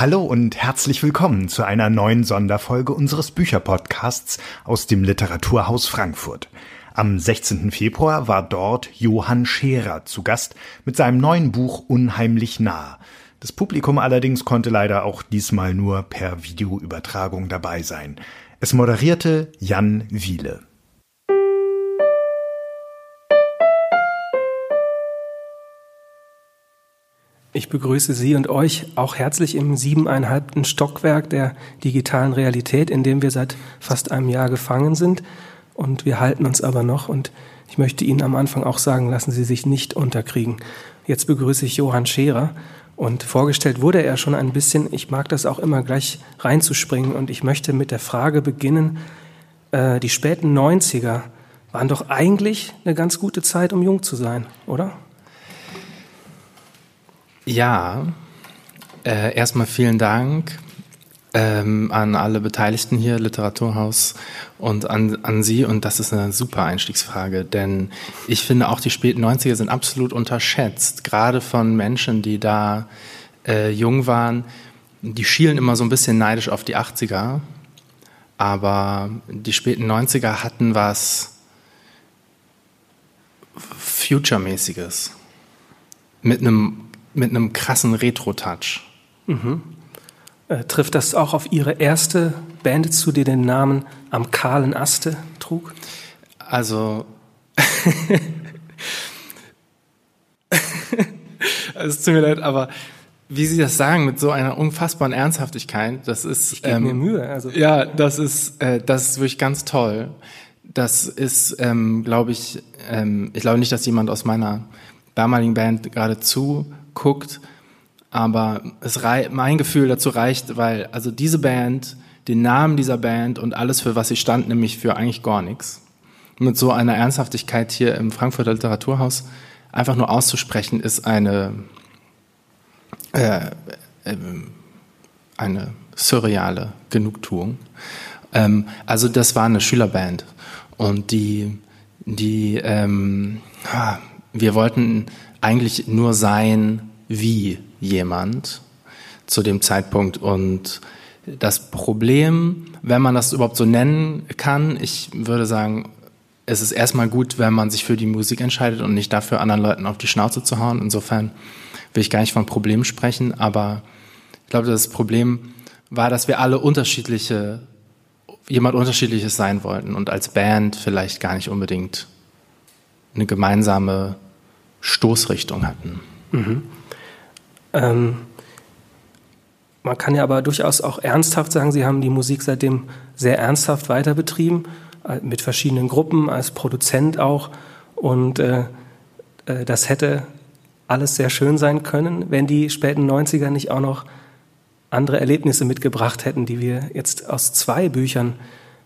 Hallo und herzlich willkommen zu einer neuen Sonderfolge unseres Bücherpodcasts aus dem Literaturhaus Frankfurt. Am 16. Februar war dort Johann Scherer zu Gast mit seinem neuen Buch Unheimlich nah. Das Publikum allerdings konnte leider auch diesmal nur per Videoübertragung dabei sein. Es moderierte Jan Wiele. Ich begrüße Sie und euch auch herzlich im siebeneinhalbten Stockwerk der digitalen Realität, in dem wir seit fast einem Jahr gefangen sind. Und wir halten uns aber noch. Und ich möchte Ihnen am Anfang auch sagen, lassen Sie sich nicht unterkriegen. Jetzt begrüße ich Johann Scherer. Und vorgestellt wurde er schon ein bisschen. Ich mag das auch immer gleich reinzuspringen. Und ich möchte mit der Frage beginnen, äh, die späten 90er waren doch eigentlich eine ganz gute Zeit, um jung zu sein, oder? Ja, äh, erstmal vielen Dank ähm, an alle Beteiligten hier, Literaturhaus und an, an Sie. Und das ist eine super Einstiegsfrage, denn ich finde auch die späten 90er sind absolut unterschätzt, gerade von Menschen, die da äh, jung waren. Die schielen immer so ein bisschen neidisch auf die 80er, aber die späten 90er hatten was Future-mäßiges mit einem mit einem krassen Retro-Touch. Mhm. Äh, trifft das auch auf Ihre erste Band zu, die den Namen Am kahlen Aste trug? Also, es tut mir leid, aber wie Sie das sagen, mit so einer unfassbaren Ernsthaftigkeit, das ist. Ich gebe ähm, mir Mühe. Also. Ja, das ist, äh, das ist wirklich ganz toll. Das ist, ähm, glaube ich, ähm, ich glaube nicht, dass jemand aus meiner damaligen Band gerade zu guckt. Aber es mein Gefühl dazu reicht, weil also diese Band, den Namen dieser Band und alles, für was sie stand, nämlich für eigentlich gar nichts, mit so einer Ernsthaftigkeit hier im Frankfurter Literaturhaus einfach nur auszusprechen, ist eine, äh, äh, eine surreale Genugtuung. Ähm, also das war eine Schülerband und die, die ähm, wir wollten eigentlich nur sein wie jemand zu dem Zeitpunkt. Und das Problem, wenn man das überhaupt so nennen kann, ich würde sagen, es ist erstmal gut, wenn man sich für die Musik entscheidet und nicht dafür, anderen Leuten auf die Schnauze zu hauen. Insofern will ich gar nicht von Problemen sprechen, aber ich glaube, das Problem war, dass wir alle unterschiedliche, jemand unterschiedliches sein wollten und als Band vielleicht gar nicht unbedingt eine gemeinsame Stoßrichtung hatten. Mhm. Ähm, man kann ja aber durchaus auch ernsthaft sagen, Sie haben die Musik seitdem sehr ernsthaft weiter betrieben, äh, mit verschiedenen Gruppen, als Produzent auch. Und äh, äh, das hätte alles sehr schön sein können, wenn die späten 90er nicht auch noch andere Erlebnisse mitgebracht hätten, die wir jetzt aus zwei Büchern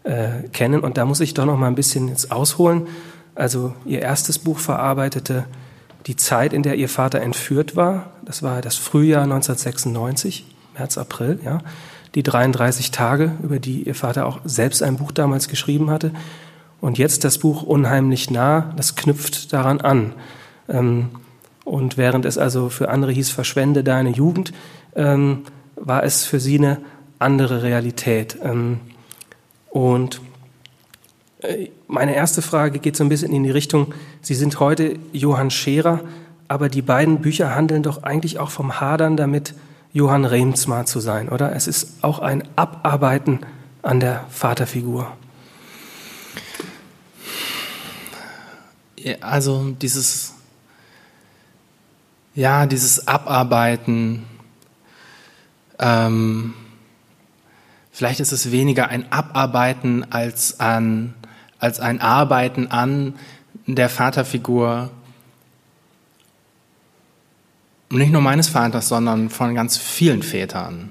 äh, kennen. Und da muss ich doch noch mal ein bisschen jetzt ausholen. Also Ihr erstes Buch verarbeitete die Zeit, in der ihr Vater entführt war, das war das Frühjahr 1996, März, April, ja, die 33 Tage, über die ihr Vater auch selbst ein Buch damals geschrieben hatte. Und jetzt das Buch Unheimlich nah, das knüpft daran an. Ähm, und während es also für andere hieß, verschwende deine Jugend, ähm, war es für sie eine andere Realität. Ähm, und meine erste Frage geht so ein bisschen in die Richtung, Sie sind heute Johann Scherer, aber die beiden Bücher handeln doch eigentlich auch vom Hadern damit, Johann Remsmar zu sein, oder? Es ist auch ein Abarbeiten an der Vaterfigur. Also dieses, ja, dieses Abarbeiten, ähm, vielleicht ist es weniger ein Abarbeiten als an als ein Arbeiten an der Vaterfigur nicht nur meines Vaters, sondern von ganz vielen Vätern.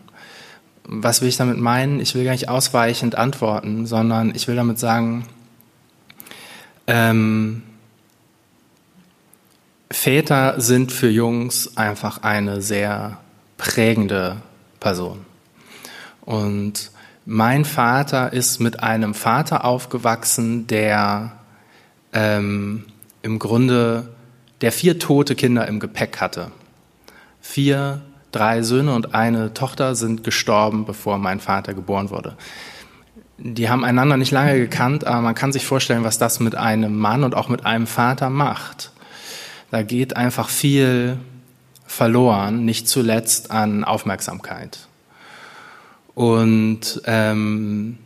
Was will ich damit meinen? Ich will gar nicht ausweichend antworten, sondern ich will damit sagen, ähm, Väter sind für Jungs einfach eine sehr prägende Person. Und mein Vater ist mit einem Vater aufgewachsen, der ähm, im Grunde, der vier tote Kinder im Gepäck hatte. Vier drei Söhne und eine Tochter sind gestorben, bevor mein Vater geboren wurde. Die haben einander nicht lange gekannt, aber man kann sich vorstellen, was das mit einem Mann und auch mit einem Vater macht. Da geht einfach viel verloren, nicht zuletzt an Aufmerksamkeit. Und ähm,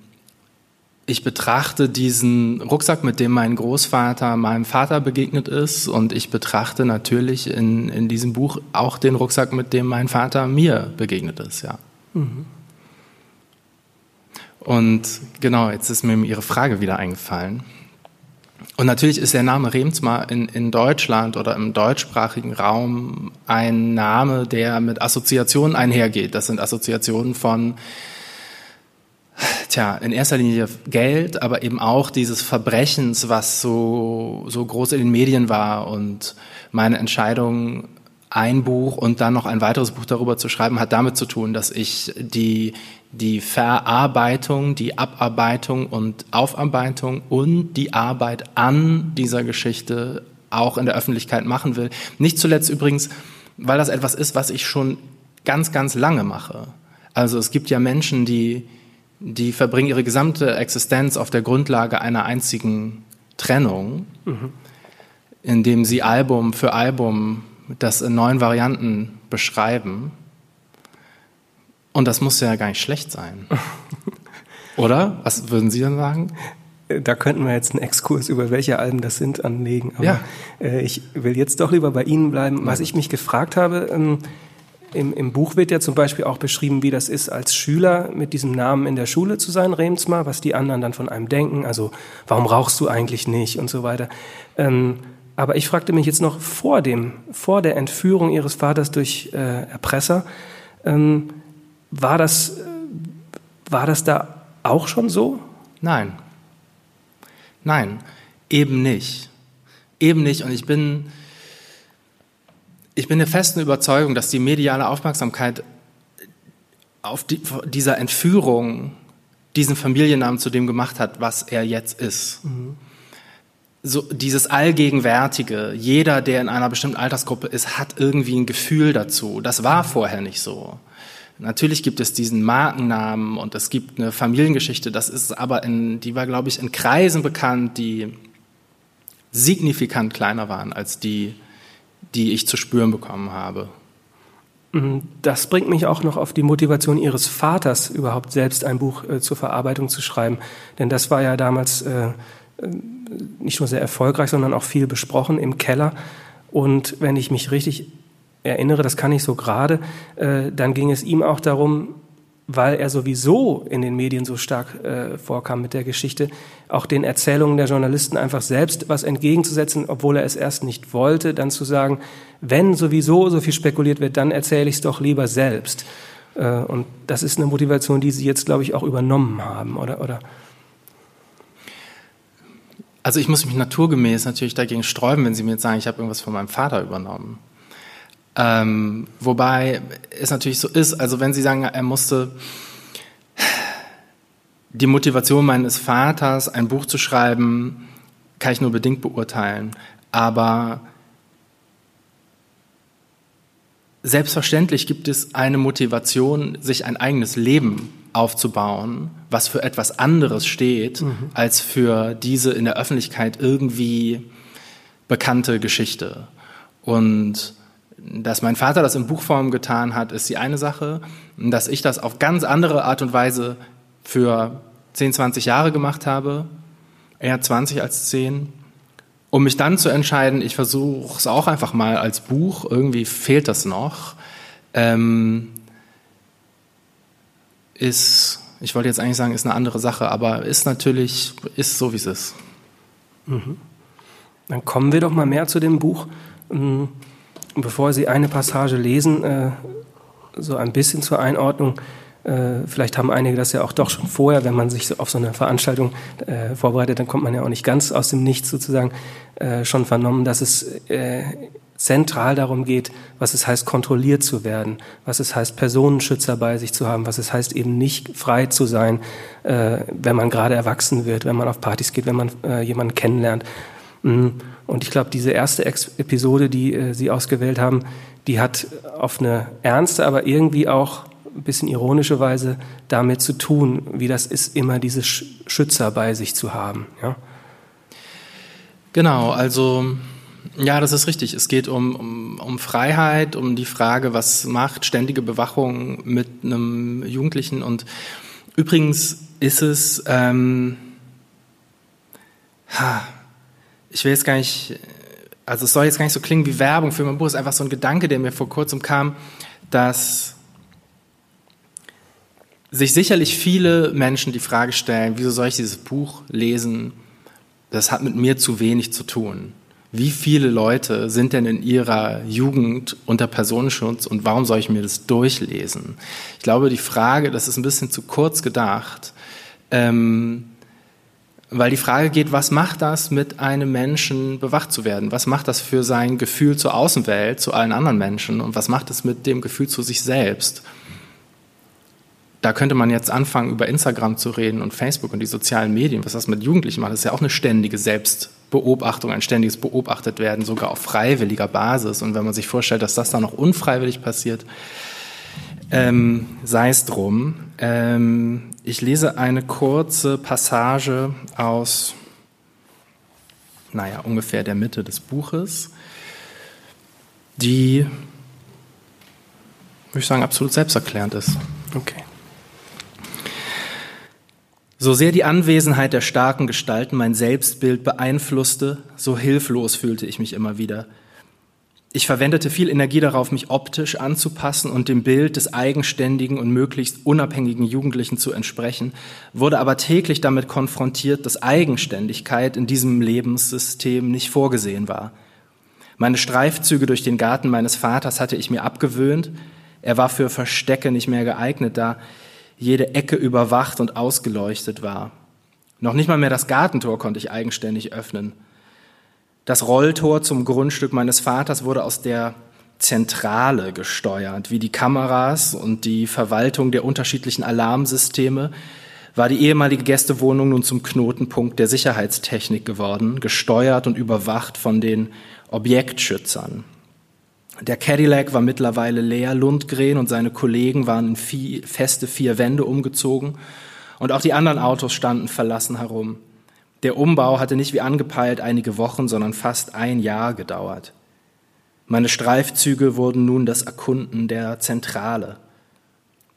ich betrachte diesen Rucksack, mit dem mein Großvater meinem Vater begegnet ist, und ich betrachte natürlich in, in diesem Buch auch den Rucksack, mit dem mein Vater mir begegnet ist, ja. Mhm. Und genau, jetzt ist mir Ihre Frage wieder eingefallen. Und natürlich ist der Name Remsma in, in Deutschland oder im deutschsprachigen Raum ein Name, der mit Assoziationen einhergeht. Das sind Assoziationen von tja, in erster Linie Geld, aber eben auch dieses Verbrechens, was so, so groß in den Medien war und meine Entscheidung, ein Buch und dann noch ein weiteres Buch darüber zu schreiben, hat damit zu tun, dass ich die, die Verarbeitung, die Abarbeitung und Aufarbeitung und die Arbeit an dieser Geschichte auch in der Öffentlichkeit machen will. Nicht zuletzt übrigens, weil das etwas ist, was ich schon ganz, ganz lange mache. Also es gibt ja Menschen, die, die verbringen ihre gesamte Existenz auf der Grundlage einer einzigen Trennung, mhm. indem sie Album für Album das in neuen Varianten beschreiben. Und das muss ja gar nicht schlecht sein. Oder? Was würden Sie dann sagen? Da könnten wir jetzt einen Exkurs über welche Alben das sind anlegen. Aber ja. äh, ich will jetzt doch lieber bei Ihnen bleiben. Was ich mich gefragt habe, ähm, im, Im Buch wird ja zum Beispiel auch beschrieben, wie das ist, als Schüler mit diesem Namen in der Schule zu sein, Remsmar, was die anderen dann von einem denken. Also, warum rauchst du eigentlich nicht und so weiter. Ähm, aber ich fragte mich jetzt noch vor dem, vor der Entführung ihres Vaters durch äh, Erpresser, ähm, war das, war das da auch schon so? Nein. Nein, eben nicht. Eben nicht. Und ich bin, ich bin der festen Überzeugung, dass die mediale Aufmerksamkeit auf die, dieser Entführung diesen Familiennamen zu dem gemacht hat, was er jetzt ist. Mhm. So dieses allgegenwärtige, jeder, der in einer bestimmten Altersgruppe ist, hat irgendwie ein Gefühl dazu. Das war vorher nicht so. Natürlich gibt es diesen Markennamen und es gibt eine Familiengeschichte. Das ist aber in, die war, glaube ich, in Kreisen bekannt, die signifikant kleiner waren als die, die ich zu spüren bekommen habe. Mhm. Das bringt mich auch noch auf die Motivation Ihres Vaters, überhaupt selbst ein Buch äh, zur Verarbeitung zu schreiben. Denn das war ja damals äh, äh, nicht nur sehr erfolgreich, sondern auch viel besprochen im Keller. Und wenn ich mich richtig erinnere, das kann ich so gerade, äh, dann ging es ihm auch darum, weil er sowieso in den Medien so stark äh, vorkam mit der Geschichte, auch den Erzählungen der Journalisten einfach selbst was entgegenzusetzen, obwohl er es erst nicht wollte, dann zu sagen, wenn sowieso so viel spekuliert wird, dann erzähle ich es doch lieber selbst. Äh, und das ist eine Motivation, die Sie jetzt, glaube ich, auch übernommen haben, oder? oder? Also ich muss mich naturgemäß natürlich dagegen sträuben, wenn Sie mir jetzt sagen, ich habe irgendwas von meinem Vater übernommen. Ähm, wobei es natürlich so ist, also wenn Sie sagen, er musste die Motivation meines Vaters, ein Buch zu schreiben, kann ich nur bedingt beurteilen. Aber selbstverständlich gibt es eine Motivation, sich ein eigenes Leben aufzubauen, was für etwas anderes steht, mhm. als für diese in der Öffentlichkeit irgendwie bekannte Geschichte. Und dass mein Vater das in Buchform getan hat, ist die eine Sache. Dass ich das auf ganz andere Art und Weise für 10, 20 Jahre gemacht habe, eher 20 als 10, um mich dann zu entscheiden, ich versuche es auch einfach mal als Buch, irgendwie fehlt das noch, ähm, ist, ich wollte jetzt eigentlich sagen, ist eine andere Sache, aber ist natürlich, ist so, wie es ist. Mhm. Dann kommen wir doch mal mehr zu dem Buch. Bevor Sie eine Passage lesen, äh, so ein bisschen zur Einordnung. Äh, vielleicht haben einige das ja auch doch schon vorher, wenn man sich auf so eine Veranstaltung äh, vorbereitet, dann kommt man ja auch nicht ganz aus dem Nichts sozusagen schon vernommen, dass es zentral darum geht, was es heißt, kontrolliert zu werden, was es heißt, Personenschützer bei sich zu haben, was es heißt, eben nicht frei zu sein, wenn man gerade erwachsen wird, wenn man auf Partys geht, wenn man jemanden kennenlernt. Mhm. Und ich glaube, diese erste Ex Episode, die äh, Sie ausgewählt haben, die hat auf eine ernste, aber irgendwie auch ein bisschen ironische Weise damit zu tun, wie das ist, immer diese Schützer bei sich zu haben. Ja? Genau, also ja, das ist richtig. Es geht um, um, um Freiheit, um die Frage, was macht ständige Bewachung mit einem Jugendlichen. Und übrigens ist es, ähm, ich will jetzt gar nicht, also es soll jetzt gar nicht so klingen wie Werbung für mein Buch, es ist einfach so ein Gedanke, der mir vor kurzem kam, dass sich sicherlich viele Menschen die Frage stellen, wieso soll ich dieses Buch lesen? Das hat mit mir zu wenig zu tun. Wie viele Leute sind denn in ihrer Jugend unter Personenschutz und warum soll ich mir das durchlesen? Ich glaube, die Frage, das ist ein bisschen zu kurz gedacht, ähm, weil die Frage geht, was macht das mit einem Menschen bewacht zu werden? Was macht das für sein Gefühl zur Außenwelt, zu allen anderen Menschen? Und was macht es mit dem Gefühl zu sich selbst? da könnte man jetzt anfangen, über Instagram zu reden und Facebook und die sozialen Medien, was das mit Jugendlichen macht. Das ist ja auch eine ständige Selbstbeobachtung, ein ständiges Beobachtet werden, sogar auf freiwilliger Basis. Und wenn man sich vorstellt, dass das dann noch unfreiwillig passiert, ähm, sei es drum. Ähm, ich lese eine kurze Passage aus, naja, ungefähr der Mitte des Buches, die, würde ich sagen, absolut selbsterklärend ist. Okay. So sehr die Anwesenheit der starken Gestalten mein Selbstbild beeinflusste, so hilflos fühlte ich mich immer wieder. Ich verwendete viel Energie darauf, mich optisch anzupassen und dem Bild des eigenständigen und möglichst unabhängigen Jugendlichen zu entsprechen, wurde aber täglich damit konfrontiert, dass Eigenständigkeit in diesem Lebenssystem nicht vorgesehen war. Meine Streifzüge durch den Garten meines Vaters hatte ich mir abgewöhnt. Er war für Verstecke nicht mehr geeignet, da jede Ecke überwacht und ausgeleuchtet war. Noch nicht mal mehr das Gartentor konnte ich eigenständig öffnen. Das Rolltor zum Grundstück meines Vaters wurde aus der Zentrale gesteuert, wie die Kameras und die Verwaltung der unterschiedlichen Alarmsysteme, war die ehemalige Gästewohnung nun zum Knotenpunkt der Sicherheitstechnik geworden, gesteuert und überwacht von den Objektschützern. Der Cadillac war mittlerweile leer, Lundgren und seine Kollegen waren in feste vier Wände umgezogen und auch die anderen Autos standen verlassen herum. Der Umbau hatte nicht wie angepeilt einige Wochen, sondern fast ein Jahr gedauert. Meine Streifzüge wurden nun das Erkunden der Zentrale.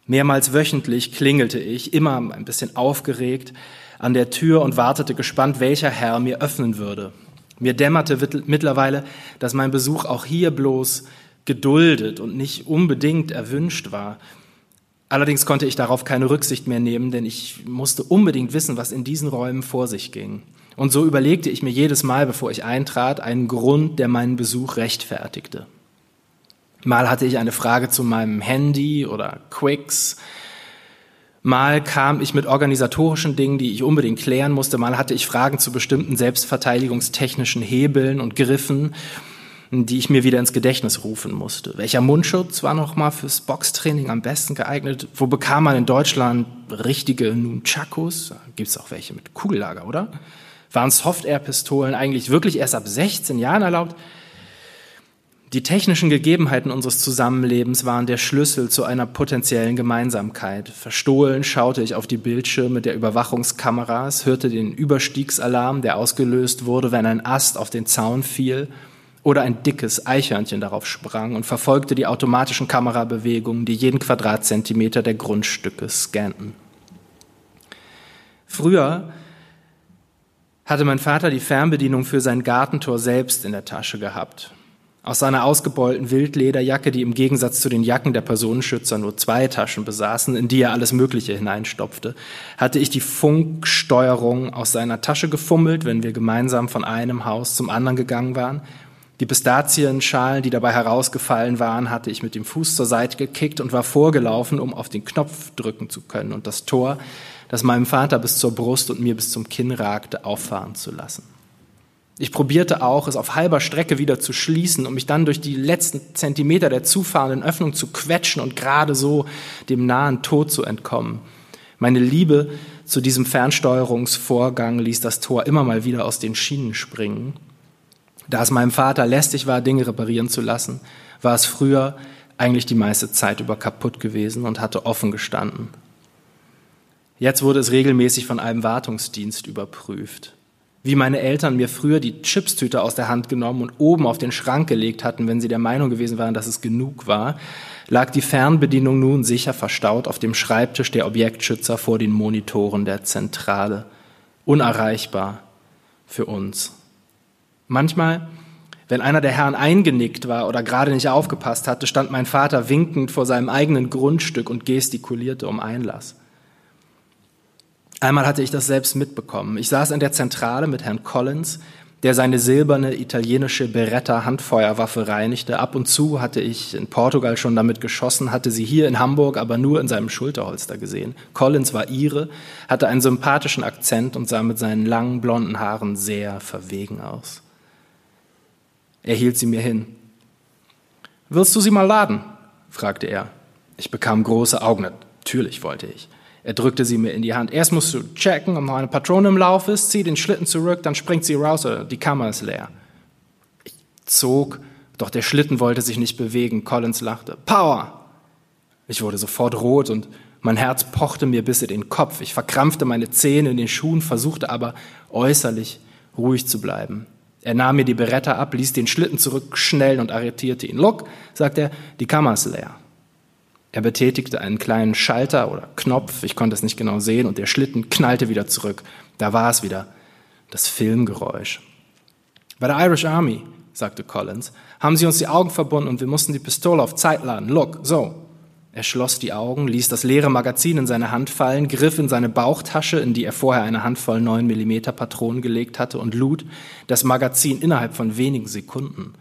Mehrmals wöchentlich klingelte ich, immer ein bisschen aufgeregt, an der Tür und wartete gespannt, welcher Herr mir öffnen würde. Mir dämmerte mittlerweile, dass mein Besuch auch hier bloß geduldet und nicht unbedingt erwünscht war. Allerdings konnte ich darauf keine Rücksicht mehr nehmen, denn ich musste unbedingt wissen, was in diesen Räumen vor sich ging. Und so überlegte ich mir jedes Mal, bevor ich eintrat, einen Grund, der meinen Besuch rechtfertigte. Mal hatte ich eine Frage zu meinem Handy oder Quicks, Mal kam ich mit organisatorischen Dingen, die ich unbedingt klären musste. Mal hatte ich Fragen zu bestimmten selbstverteidigungstechnischen Hebeln und Griffen, die ich mir wieder ins Gedächtnis rufen musste. Welcher Mundschutz war nochmal fürs Boxtraining am besten geeignet? Wo bekam man in Deutschland richtige Nunchakus? Gibt's auch welche mit Kugellager, oder? Waren Soft-Air-Pistolen eigentlich wirklich erst ab 16 Jahren erlaubt? Die technischen Gegebenheiten unseres Zusammenlebens waren der Schlüssel zu einer potenziellen Gemeinsamkeit. Verstohlen schaute ich auf die Bildschirme der Überwachungskameras, hörte den Überstiegsalarm, der ausgelöst wurde, wenn ein Ast auf den Zaun fiel oder ein dickes Eichhörnchen darauf sprang und verfolgte die automatischen Kamerabewegungen, die jeden Quadratzentimeter der Grundstücke scannten. Früher hatte mein Vater die Fernbedienung für sein Gartentor selbst in der Tasche gehabt. Aus seiner ausgebeulten Wildlederjacke, die im Gegensatz zu den Jacken der Personenschützer nur zwei Taschen besaßen, in die er alles Mögliche hineinstopfte, hatte ich die Funksteuerung aus seiner Tasche gefummelt, wenn wir gemeinsam von einem Haus zum anderen gegangen waren. Die Pistazienschalen, die dabei herausgefallen waren, hatte ich mit dem Fuß zur Seite gekickt und war vorgelaufen, um auf den Knopf drücken zu können und das Tor, das meinem Vater bis zur Brust und mir bis zum Kinn ragte, auffahren zu lassen. Ich probierte auch, es auf halber Strecke wieder zu schließen, um mich dann durch die letzten Zentimeter der zufahrenden Öffnung zu quetschen und gerade so dem nahen Tod zu entkommen. Meine Liebe zu diesem Fernsteuerungsvorgang ließ das Tor immer mal wieder aus den Schienen springen. Da es meinem Vater lästig war, Dinge reparieren zu lassen, war es früher eigentlich die meiste Zeit über kaputt gewesen und hatte offen gestanden. Jetzt wurde es regelmäßig von einem Wartungsdienst überprüft. Wie meine Eltern mir früher die Chipstüte aus der Hand genommen und oben auf den Schrank gelegt hatten, wenn sie der Meinung gewesen waren, dass es genug war, lag die Fernbedienung nun sicher verstaut auf dem Schreibtisch der Objektschützer vor den Monitoren der Zentrale. Unerreichbar für uns. Manchmal, wenn einer der Herren eingenickt war oder gerade nicht aufgepasst hatte, stand mein Vater winkend vor seinem eigenen Grundstück und gestikulierte um Einlass. Einmal hatte ich das selbst mitbekommen. Ich saß in der Zentrale mit Herrn Collins, der seine silberne italienische Beretta Handfeuerwaffe reinigte. Ab und zu hatte ich in Portugal schon damit geschossen, hatte sie hier in Hamburg aber nur in seinem Schulterholster gesehen. Collins war ihre, hatte einen sympathischen Akzent und sah mit seinen langen blonden Haaren sehr verwegen aus. Er hielt sie mir hin. Willst du sie mal laden? fragte er. Ich bekam große Augen. Natürlich wollte ich. Er drückte sie mir in die Hand. Erst musst du checken, ob noch eine Patrone im Lauf ist, zieh den Schlitten zurück, dann springt sie raus oder die Kammer ist leer. Ich zog, doch der Schlitten wollte sich nicht bewegen. Collins lachte. Power! Ich wurde sofort rot und mein Herz pochte mir bis in den Kopf. Ich verkrampfte meine Zähne in den Schuhen, versuchte aber äußerlich ruhig zu bleiben. Er nahm mir die Beretta ab, ließ den Schlitten zurück, schnell und arretierte ihn. Look, sagt er, die Kammer ist leer. Er betätigte einen kleinen Schalter oder Knopf, ich konnte es nicht genau sehen, und der Schlitten knallte wieder zurück. Da war es wieder, das Filmgeräusch. Bei der Irish Army, sagte Collins, haben sie uns die Augen verbunden und wir mussten die Pistole auf Zeit laden. Look, so. Er schloss die Augen, ließ das leere Magazin in seine Hand fallen, griff in seine Bauchtasche, in die er vorher eine Handvoll 9 mm Patronen gelegt hatte, und lud das Magazin innerhalb von wenigen Sekunden.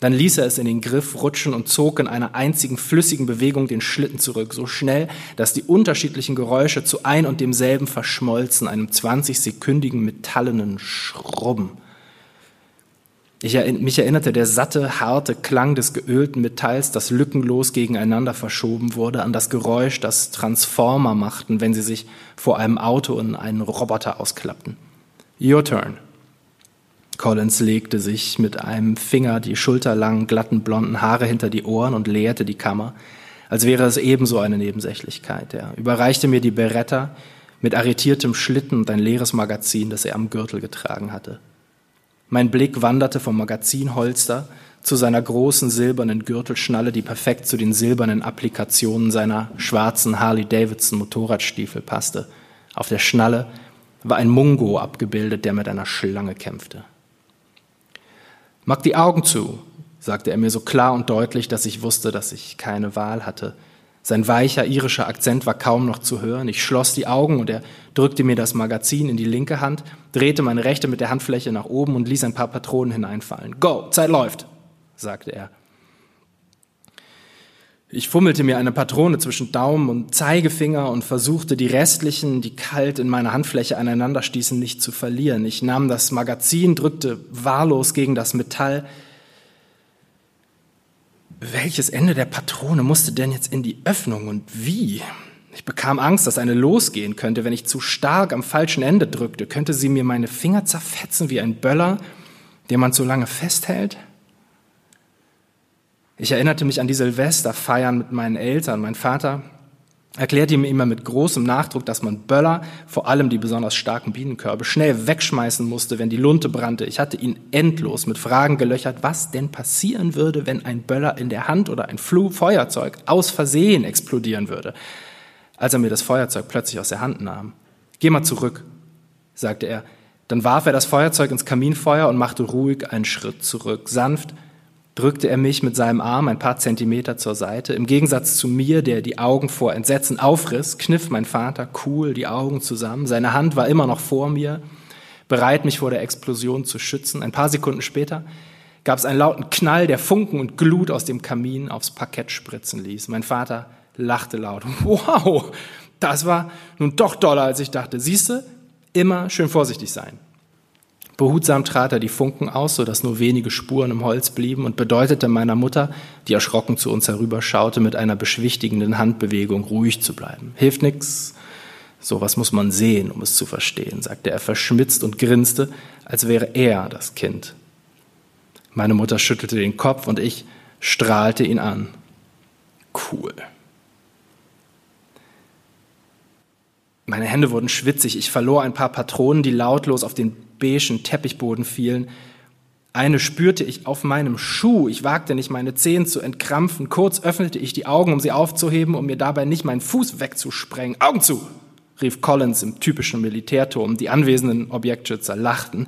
Dann ließ er es in den Griff rutschen und zog in einer einzigen flüssigen Bewegung den Schlitten zurück, so schnell, dass die unterschiedlichen Geräusche zu ein und demselben verschmolzen, einem 20-sekündigen metallenen Schrubben. Ich, mich erinnerte der satte, harte Klang des geölten Metalls, das lückenlos gegeneinander verschoben wurde, an das Geräusch, das Transformer machten, wenn sie sich vor einem Auto in einen Roboter ausklappten. Your turn, Collins legte sich mit einem Finger die schulterlangen, glatten, blonden Haare hinter die Ohren und leerte die Kammer, als wäre es ebenso eine Nebensächlichkeit. Er überreichte mir die Beretta mit arretiertem Schlitten und ein leeres Magazin, das er am Gürtel getragen hatte. Mein Blick wanderte vom Magazinholster zu seiner großen silbernen Gürtelschnalle, die perfekt zu den silbernen Applikationen seiner schwarzen Harley-Davidson Motorradstiefel passte. Auf der Schnalle war ein Mungo abgebildet, der mit einer Schlange kämpfte. Mach die Augen zu, sagte er mir so klar und deutlich, dass ich wusste, dass ich keine Wahl hatte. Sein weicher irischer Akzent war kaum noch zu hören. Ich schloss die Augen und er drückte mir das Magazin in die linke Hand, drehte meine rechte mit der Handfläche nach oben und ließ ein paar Patronen hineinfallen. Go, Zeit läuft, sagte er. Ich fummelte mir eine Patrone zwischen Daumen und Zeigefinger und versuchte die restlichen, die kalt in meiner Handfläche aneinander stießen, nicht zu verlieren. Ich nahm das Magazin, drückte wahllos gegen das Metall. Welches Ende der Patrone musste denn jetzt in die Öffnung und wie? Ich bekam Angst, dass eine losgehen könnte, wenn ich zu stark am falschen Ende drückte. Könnte sie mir meine Finger zerfetzen wie ein Böller, den man zu lange festhält? Ich erinnerte mich an die Silvesterfeiern mit meinen Eltern. Mein Vater erklärte mir immer mit großem Nachdruck, dass man Böller, vor allem die besonders starken Bienenkörbe, schnell wegschmeißen musste, wenn die Lunte brannte. Ich hatte ihn endlos mit Fragen gelöchert, was denn passieren würde, wenn ein Böller in der Hand oder ein Flu Feuerzeug aus Versehen explodieren würde. Als er mir das Feuerzeug plötzlich aus der Hand nahm. Geh mal zurück, sagte er. Dann warf er das Feuerzeug ins Kaminfeuer und machte ruhig einen Schritt zurück, sanft, drückte er mich mit seinem Arm ein paar Zentimeter zur Seite. Im Gegensatz zu mir, der die Augen vor Entsetzen aufriss, kniff mein Vater cool die Augen zusammen. Seine Hand war immer noch vor mir, bereit, mich vor der Explosion zu schützen. Ein paar Sekunden später gab es einen lauten Knall, der Funken und Glut aus dem Kamin aufs Parkett spritzen ließ. Mein Vater lachte laut. Wow, das war nun doch doller, als ich dachte. Siehste, immer schön vorsichtig sein. Behutsam trat er die Funken aus, sodass nur wenige Spuren im Holz blieben und bedeutete meiner Mutter, die erschrocken zu uns herüberschaute, mit einer beschwichtigenden Handbewegung ruhig zu bleiben. Hilft nix. Sowas muss man sehen, um es zu verstehen, sagte er verschmitzt und grinste, als wäre er das Kind. Meine Mutter schüttelte den Kopf und ich strahlte ihn an. Cool. Meine Hände wurden schwitzig, ich verlor ein paar Patronen, die lautlos auf den beigen Teppichboden fielen. Eine spürte ich auf meinem Schuh. Ich wagte nicht, meine Zehen zu entkrampfen. Kurz öffnete ich die Augen, um sie aufzuheben, um mir dabei nicht meinen Fuß wegzusprengen. Augen zu! rief Collins im typischen Militärturm. Die anwesenden Objektschützer lachten.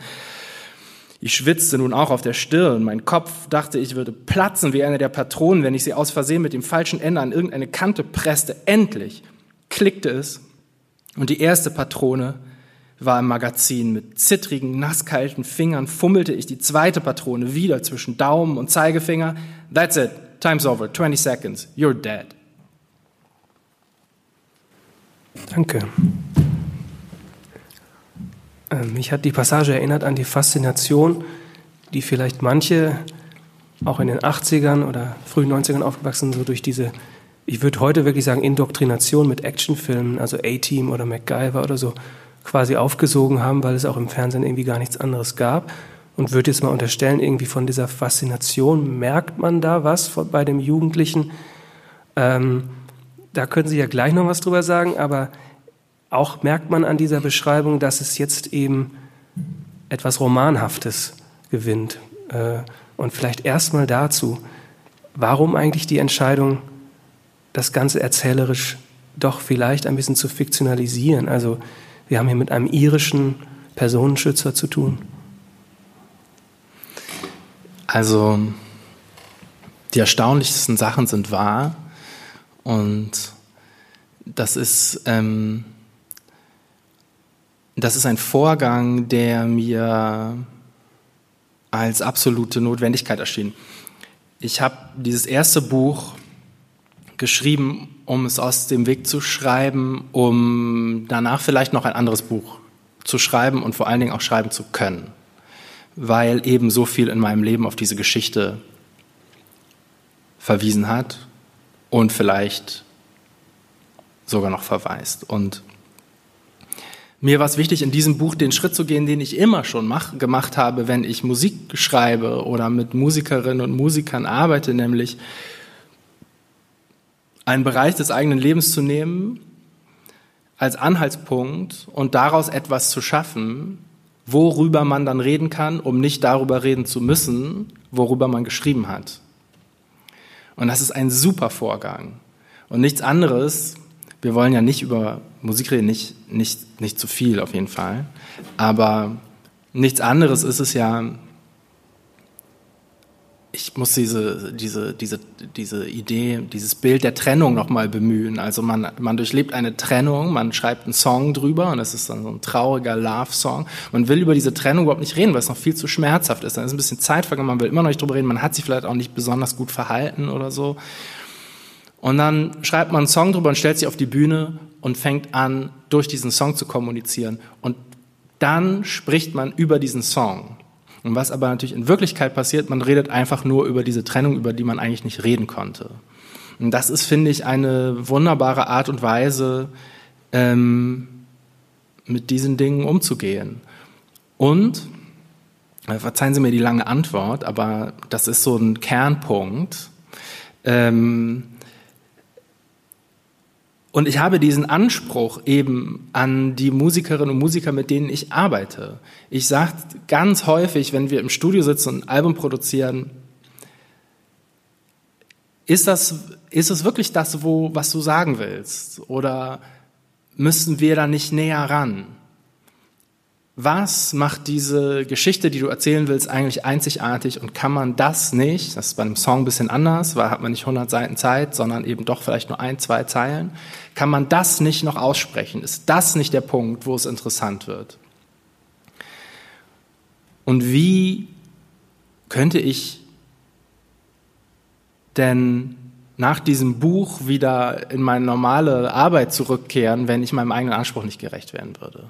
Ich schwitzte nun auch auf der Stirn. Mein Kopf dachte, ich würde platzen wie eine der Patronen, wenn ich sie aus Versehen mit dem falschen Ende an irgendeine Kante presste. Endlich klickte es und die erste Patrone war im Magazin. Mit zittrigen, nasskalten Fingern fummelte ich die zweite Patrone wieder zwischen Daumen und Zeigefinger. That's it. Time's over. 20 seconds. You're dead. Danke. Ähm, mich hat die Passage erinnert an die Faszination, die vielleicht manche auch in den 80ern oder frühen 90ern aufgewachsen, so durch diese, ich würde heute wirklich sagen, Indoktrination mit Actionfilmen, also A-Team oder MacGyver oder so, quasi aufgesogen haben, weil es auch im Fernsehen irgendwie gar nichts anderes gab. Und würde jetzt mal unterstellen, irgendwie von dieser Faszination merkt man da was bei dem Jugendlichen. Ähm, da können Sie ja gleich noch was drüber sagen, aber auch merkt man an dieser Beschreibung, dass es jetzt eben etwas Romanhaftes gewinnt. Äh, und vielleicht erstmal dazu, warum eigentlich die Entscheidung, das Ganze erzählerisch doch vielleicht ein bisschen zu fiktionalisieren? Also wir haben hier mit einem irischen Personenschützer zu tun. Also die erstaunlichsten Sachen sind wahr und das ist ähm, das ist ein Vorgang, der mir als absolute Notwendigkeit erschien. Ich habe dieses erste Buch geschrieben, um es aus dem Weg zu schreiben, um danach vielleicht noch ein anderes Buch zu schreiben und vor allen Dingen auch schreiben zu können, weil eben so viel in meinem Leben auf diese Geschichte verwiesen hat und vielleicht sogar noch verweist. Und mir war es wichtig, in diesem Buch den Schritt zu gehen, den ich immer schon mach, gemacht habe, wenn ich Musik schreibe oder mit Musikerinnen und Musikern arbeite, nämlich einen Bereich des eigenen Lebens zu nehmen als Anhaltspunkt und daraus etwas zu schaffen, worüber man dann reden kann, um nicht darüber reden zu müssen, worüber man geschrieben hat. Und das ist ein super Vorgang. Und nichts anderes wir wollen ja nicht über Musik reden, nicht, nicht, nicht zu viel auf jeden Fall. Aber nichts anderes ist es ja, ich muss diese, diese, diese, diese Idee, dieses Bild der Trennung nochmal bemühen. Also man, man durchlebt eine Trennung, man schreibt einen Song drüber und es ist dann so ein trauriger Love-Song. Man will über diese Trennung überhaupt nicht reden, weil es noch viel zu schmerzhaft ist. Dann ist ein bisschen Zeit vergangen, man will immer noch nicht drüber reden, man hat sich vielleicht auch nicht besonders gut verhalten oder so. Und dann schreibt man einen Song drüber und stellt sich auf die Bühne und fängt an, durch diesen Song zu kommunizieren. Und dann spricht man über diesen Song. Und was aber natürlich in Wirklichkeit passiert, man redet einfach nur über diese Trennung, über die man eigentlich nicht reden konnte. Und das ist, finde ich, eine wunderbare Art und Weise, ähm, mit diesen Dingen umzugehen. Und, äh, verzeihen Sie mir die lange Antwort, aber das ist so ein Kernpunkt. Ähm, und ich habe diesen Anspruch eben an die Musikerinnen und Musiker, mit denen ich arbeite. Ich sage ganz häufig, wenn wir im Studio sitzen und ein Album produzieren, ist das, ist es wirklich das, wo, was du sagen willst? Oder müssen wir da nicht näher ran? was macht diese Geschichte, die du erzählen willst, eigentlich einzigartig und kann man das nicht, das ist bei einem Song ein bisschen anders, weil hat man nicht 100 Seiten Zeit, sondern eben doch vielleicht nur ein, zwei Zeilen, kann man das nicht noch aussprechen? Ist das nicht der Punkt, wo es interessant wird? Und wie könnte ich denn nach diesem Buch wieder in meine normale Arbeit zurückkehren, wenn ich meinem eigenen Anspruch nicht gerecht werden würde?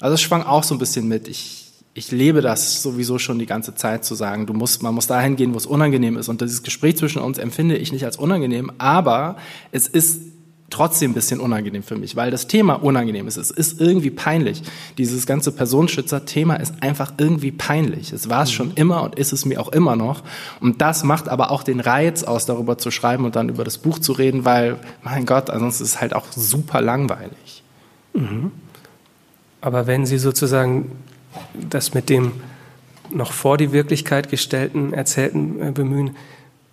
Also es schwang auch so ein bisschen mit. Ich, ich lebe das sowieso schon die ganze Zeit zu sagen, du musst, man muss dahin gehen, wo es unangenehm ist. Und dieses Gespräch zwischen uns empfinde ich nicht als unangenehm, aber es ist trotzdem ein bisschen unangenehm für mich, weil das Thema unangenehm ist. Es ist irgendwie peinlich. Dieses ganze Personenschützer-Thema ist einfach irgendwie peinlich. Es war es schon immer und ist es mir auch immer noch. Und das macht aber auch den Reiz aus, darüber zu schreiben und dann über das Buch zu reden, weil, mein Gott, ansonsten ist es halt auch super langweilig. Mhm. Aber wenn Sie sozusagen das mit dem noch vor die Wirklichkeit gestellten, erzählten äh, bemühen,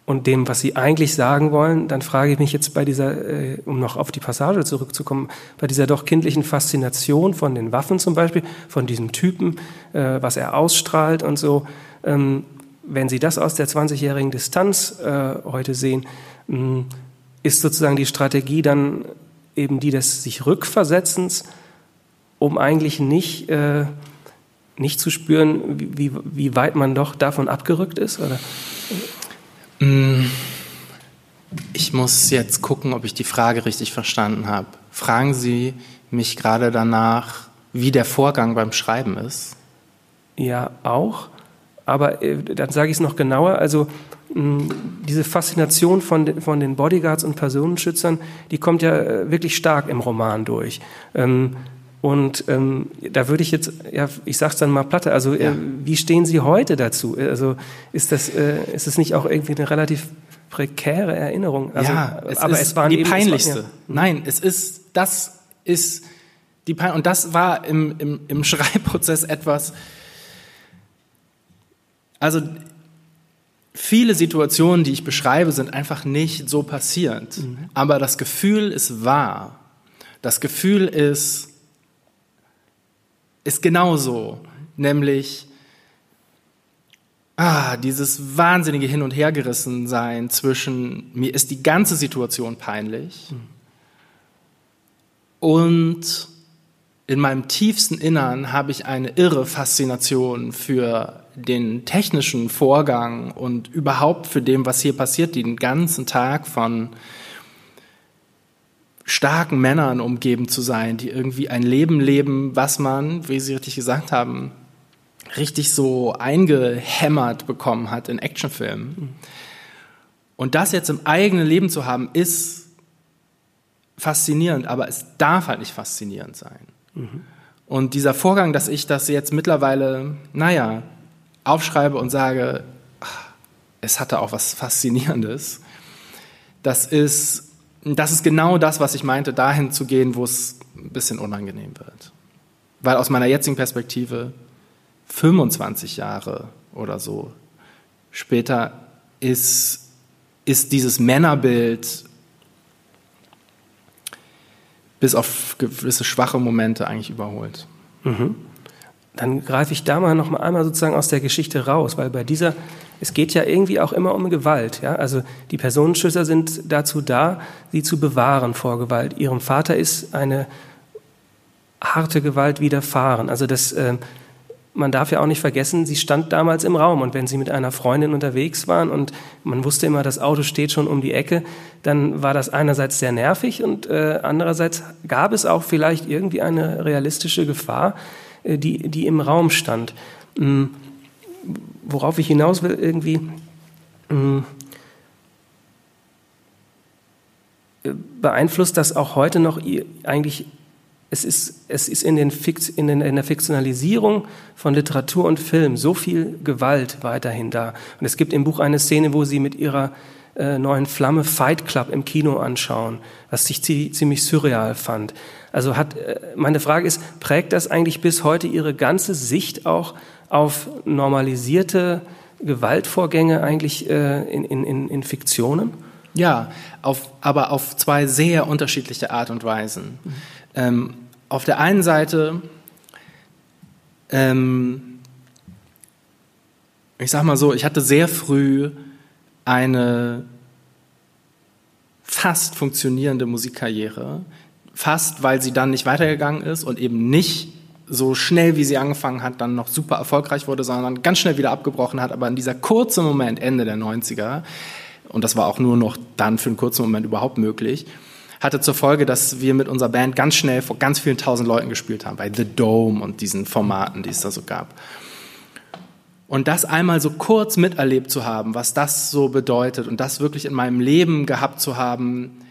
und dem, was Sie eigentlich sagen wollen, dann frage ich mich jetzt bei dieser, äh, um noch auf die Passage zurückzukommen, bei dieser doch kindlichen Faszination von den Waffen zum Beispiel, von diesem Typen, äh, was er ausstrahlt und so. Ähm, wenn Sie das aus der 20-jährigen Distanz äh, heute sehen, mh, mm, ist sozusagen die Strategie dann eben die des sich Rückversetzens, um eigentlich nicht, äh, nicht zu spüren, wie, wie weit man doch davon abgerückt ist? Oder? Mm, ich muss jetzt gucken, ob ich die Frage richtig verstanden habe. Fragen Sie mich gerade danach, wie der Vorgang beim Schreiben ist? Ja, auch. Aber äh, dann sage ich es noch genauer. Also mm, diese Faszination von, von den Bodyguards und Personenschützern, die kommt ja äh, wirklich stark im Roman durch. Ähm, und ähm, da würde ich jetzt, ja, ich sage es dann mal platte, also äh, ja. äh, wie stehen Sie heute dazu? Also ist das, äh, ist es nicht auch irgendwie eine relativ prekäre Erinnerung? Also, ja, es aber es war die eben, peinlichste. War, ja. Nein, es ist, das ist die Pein und das war im, im, im Schreibprozess etwas, also viele Situationen, die ich beschreibe, sind einfach nicht so passiert. Mhm. Aber das Gefühl ist wahr. Das Gefühl ist, ist genauso, nämlich ah, dieses wahnsinnige Hin- und Hergerissensein zwischen mir ist die ganze Situation peinlich und in meinem tiefsten Innern habe ich eine irre Faszination für den technischen Vorgang und überhaupt für dem, was hier passiert, den ganzen Tag von starken Männern umgeben zu sein, die irgendwie ein Leben leben, was man, wie Sie richtig gesagt haben, richtig so eingehämmert bekommen hat in Actionfilmen. Und das jetzt im eigenen Leben zu haben, ist faszinierend, aber es darf halt nicht faszinierend sein. Mhm. Und dieser Vorgang, dass ich das jetzt mittlerweile, naja, aufschreibe und sage, ach, es hatte auch was Faszinierendes, das ist das ist genau das, was ich meinte, dahin zu gehen, wo es ein bisschen unangenehm wird. Weil aus meiner jetzigen Perspektive 25 Jahre oder so später ist, ist dieses Männerbild bis auf gewisse schwache Momente eigentlich überholt. Mhm. Dann greife ich da mal noch mal einmal sozusagen aus der Geschichte raus, weil bei dieser es geht ja irgendwie auch immer um Gewalt. Ja? Also die Personenschützer sind dazu da, sie zu bewahren vor Gewalt. Ihrem Vater ist eine harte Gewalt widerfahren. Also das, äh, man darf ja auch nicht vergessen, sie stand damals im Raum und wenn sie mit einer Freundin unterwegs waren und man wusste immer, das Auto steht schon um die Ecke, dann war das einerseits sehr nervig und äh, andererseits gab es auch vielleicht irgendwie eine realistische Gefahr, äh, die, die im Raum stand. Mhm worauf ich hinaus will, irgendwie mh, mm, beeinflusst das auch heute noch eigentlich, es ist, es ist in, den Fix, in, den, in der Fiktionalisierung von Literatur und Film so viel Gewalt weiterhin da. Und es gibt im Buch eine Szene, wo sie mit ihrer äh, neuen Flamme Fight Club im Kino anschauen, was ich ziemlich surreal fand. Also hat, äh, meine Frage ist, prägt das eigentlich bis heute Ihre ganze Sicht auch auf normalisierte Gewaltvorgänge eigentlich äh, in, in, in Fiktionen? Ja, auf, aber auf zwei sehr unterschiedliche Art und Weisen. Mhm. Ähm, auf der einen Seite, ähm, ich sag mal so, ich hatte sehr früh eine fast funktionierende Musikkarriere, fast weil sie dann nicht weitergegangen ist und eben nicht so schnell, wie sie angefangen hat, dann noch super erfolgreich wurde, sondern ganz schnell wieder abgebrochen hat. Aber in dieser kurzen Moment, Ende der 90er, und das war auch nur noch dann für einen kurzen Moment überhaupt möglich, hatte zur Folge, dass wir mit unserer Band ganz schnell vor ganz vielen tausend Leuten gespielt haben, bei The Dome und diesen Formaten, die es da so gab. Und das einmal so kurz miterlebt zu haben, was das so bedeutet und das wirklich in meinem Leben gehabt zu haben,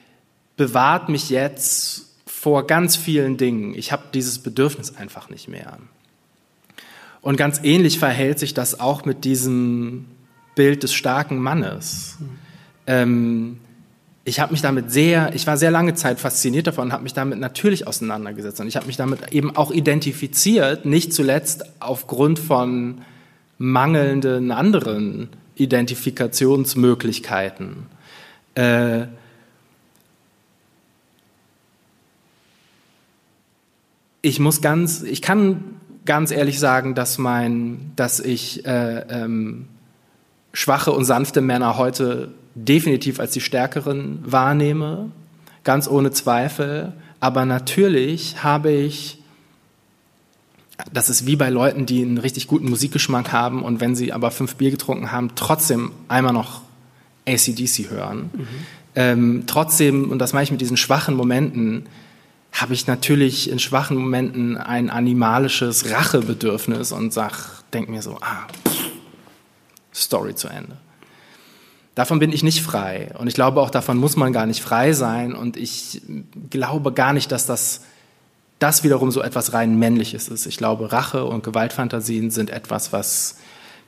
bewahrt mich jetzt vor ganz vielen Dingen. Ich habe dieses Bedürfnis einfach nicht mehr. Und ganz ähnlich verhält sich das auch mit diesem Bild des starken Mannes. Ähm, ich habe mich damit sehr, ich war sehr lange Zeit fasziniert davon und habe mich damit natürlich auseinandergesetzt. Und ich habe mich damit eben auch identifiziert, nicht zuletzt aufgrund von mangelnden anderen Identifikationsmöglichkeiten. Äh, ich muss ganz, ich kann ganz ehrlich sagen, dass mein, dass ich äh, ähm, schwache und sanfte Männer heute definitiv als die stärkeren wahrnehme, ganz ohne Zweifel. Aber natürlich habe ich, das ist wie bei Leuten, die einen richtig guten Musikgeschmack haben und wenn sie aber fünf Bier getrunken haben, trotzdem einmal noch ACDC hören. Mhm. Ähm, trotzdem, und das meine ich mit diesen schwachen Momenten, habe ich natürlich in schwachen Momenten ein animalisches Rachebedürfnis und sag, denk mir so, ah, Story zu Ende. Davon bin ich nicht frei. Und ich glaube, auch davon muss man gar nicht frei sein. Und ich glaube gar nicht, dass das, das wiederum so etwas rein Männliches ist. Ich glaube, Rache und Gewaltfantasien sind etwas, was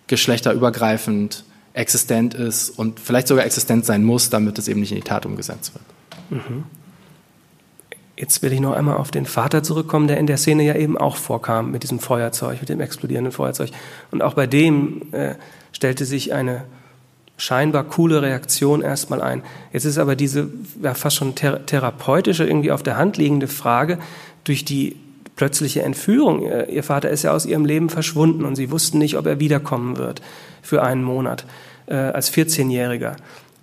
geschlechterübergreifend existent ist und vielleicht sogar existent sein muss, damit es eben nicht in die Tat umgesetzt wird. Mhm. Jetzt will ich noch einmal auf den Vater zurückkommen, der in der Szene ja eben auch vorkam mit diesem Feuerzeug, mit dem explodierenden Feuerzeug. Und auch bei dem äh, stellte sich eine scheinbar coole Reaktion erstmal ein. Jetzt ist aber diese ja, fast schon thera therapeutische, irgendwie auf der Hand liegende Frage durch die plötzliche Entführung. Ihr Vater ist ja aus ihrem Leben verschwunden und sie wussten nicht, ob er wiederkommen wird für einen Monat äh, als 14-Jähriger.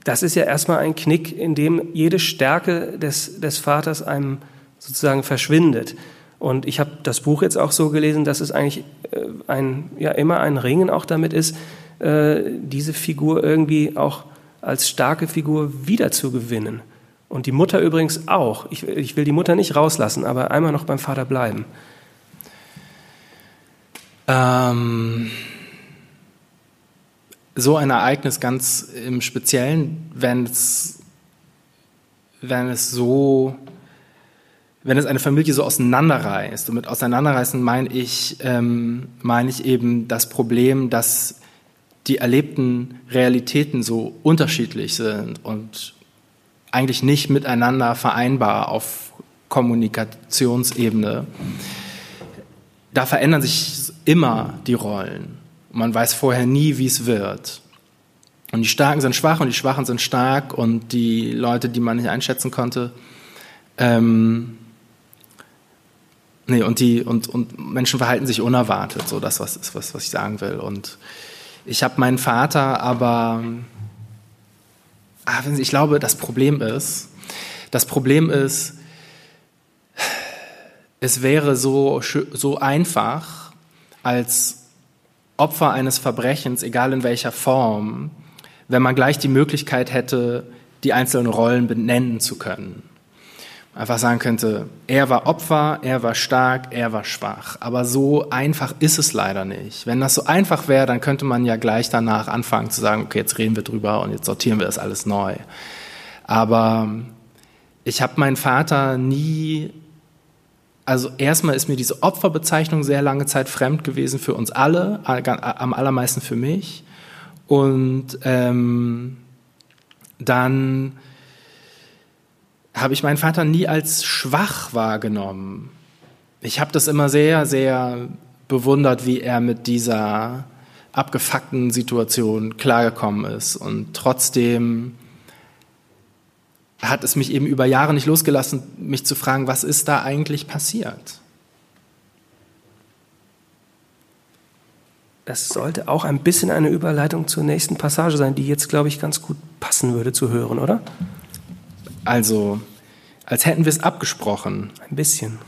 Das ist ja erstmal ein Knick, in dem jede Stärke des, des Vaters einem sozusagen verschwindet. Und ich habe das Buch jetzt auch so gelesen, dass es eigentlich äh, ein, ja, immer ein Ringen auch damit ist, äh, diese Figur irgendwie auch als starke Figur wiederzugewinnen. Und die Mutter übrigens auch. Ich, ich will die Mutter nicht rauslassen, aber einmal noch beim Vater bleiben. Ähm, so ein Ereignis ganz im Speziellen, wenn es, wenn es so, wenn es eine Familie so auseinanderreißt. Und mit auseinanderreißen meine ich, ähm, meine ich eben das Problem, dass die erlebten Realitäten so unterschiedlich sind und eigentlich nicht miteinander vereinbar auf Kommunikationsebene. Da verändern sich immer die Rollen. Man weiß vorher nie, wie es wird. Und die Starken sind schwach und die Schwachen sind stark und die Leute, die man nicht einschätzen konnte, ähm, nee, und die, und, und Menschen verhalten sich unerwartet, so das, was ist, was, was ich sagen will. Und ich habe meinen Vater, aber ah, ich glaube, das Problem ist, das Problem ist, es wäre so, so einfach, als Opfer eines Verbrechens, egal in welcher Form, wenn man gleich die Möglichkeit hätte, die einzelnen Rollen benennen zu können einfach sagen könnte, er war Opfer, er war stark, er war schwach. Aber so einfach ist es leider nicht. Wenn das so einfach wäre, dann könnte man ja gleich danach anfangen zu sagen, okay, jetzt reden wir drüber und jetzt sortieren wir das alles neu. Aber ich habe meinen Vater nie, also erstmal ist mir diese Opferbezeichnung sehr lange Zeit fremd gewesen für uns alle, am allermeisten für mich. Und ähm, dann habe ich meinen Vater nie als schwach wahrgenommen. Ich habe das immer sehr, sehr bewundert, wie er mit dieser abgefuckten Situation klargekommen ist. Und trotzdem hat es mich eben über Jahre nicht losgelassen, mich zu fragen, was ist da eigentlich passiert? Das sollte auch ein bisschen eine Überleitung zur nächsten Passage sein, die jetzt, glaube ich, ganz gut passen würde zu hören, oder? Also, als hätten wir es abgesprochen. Ein bisschen.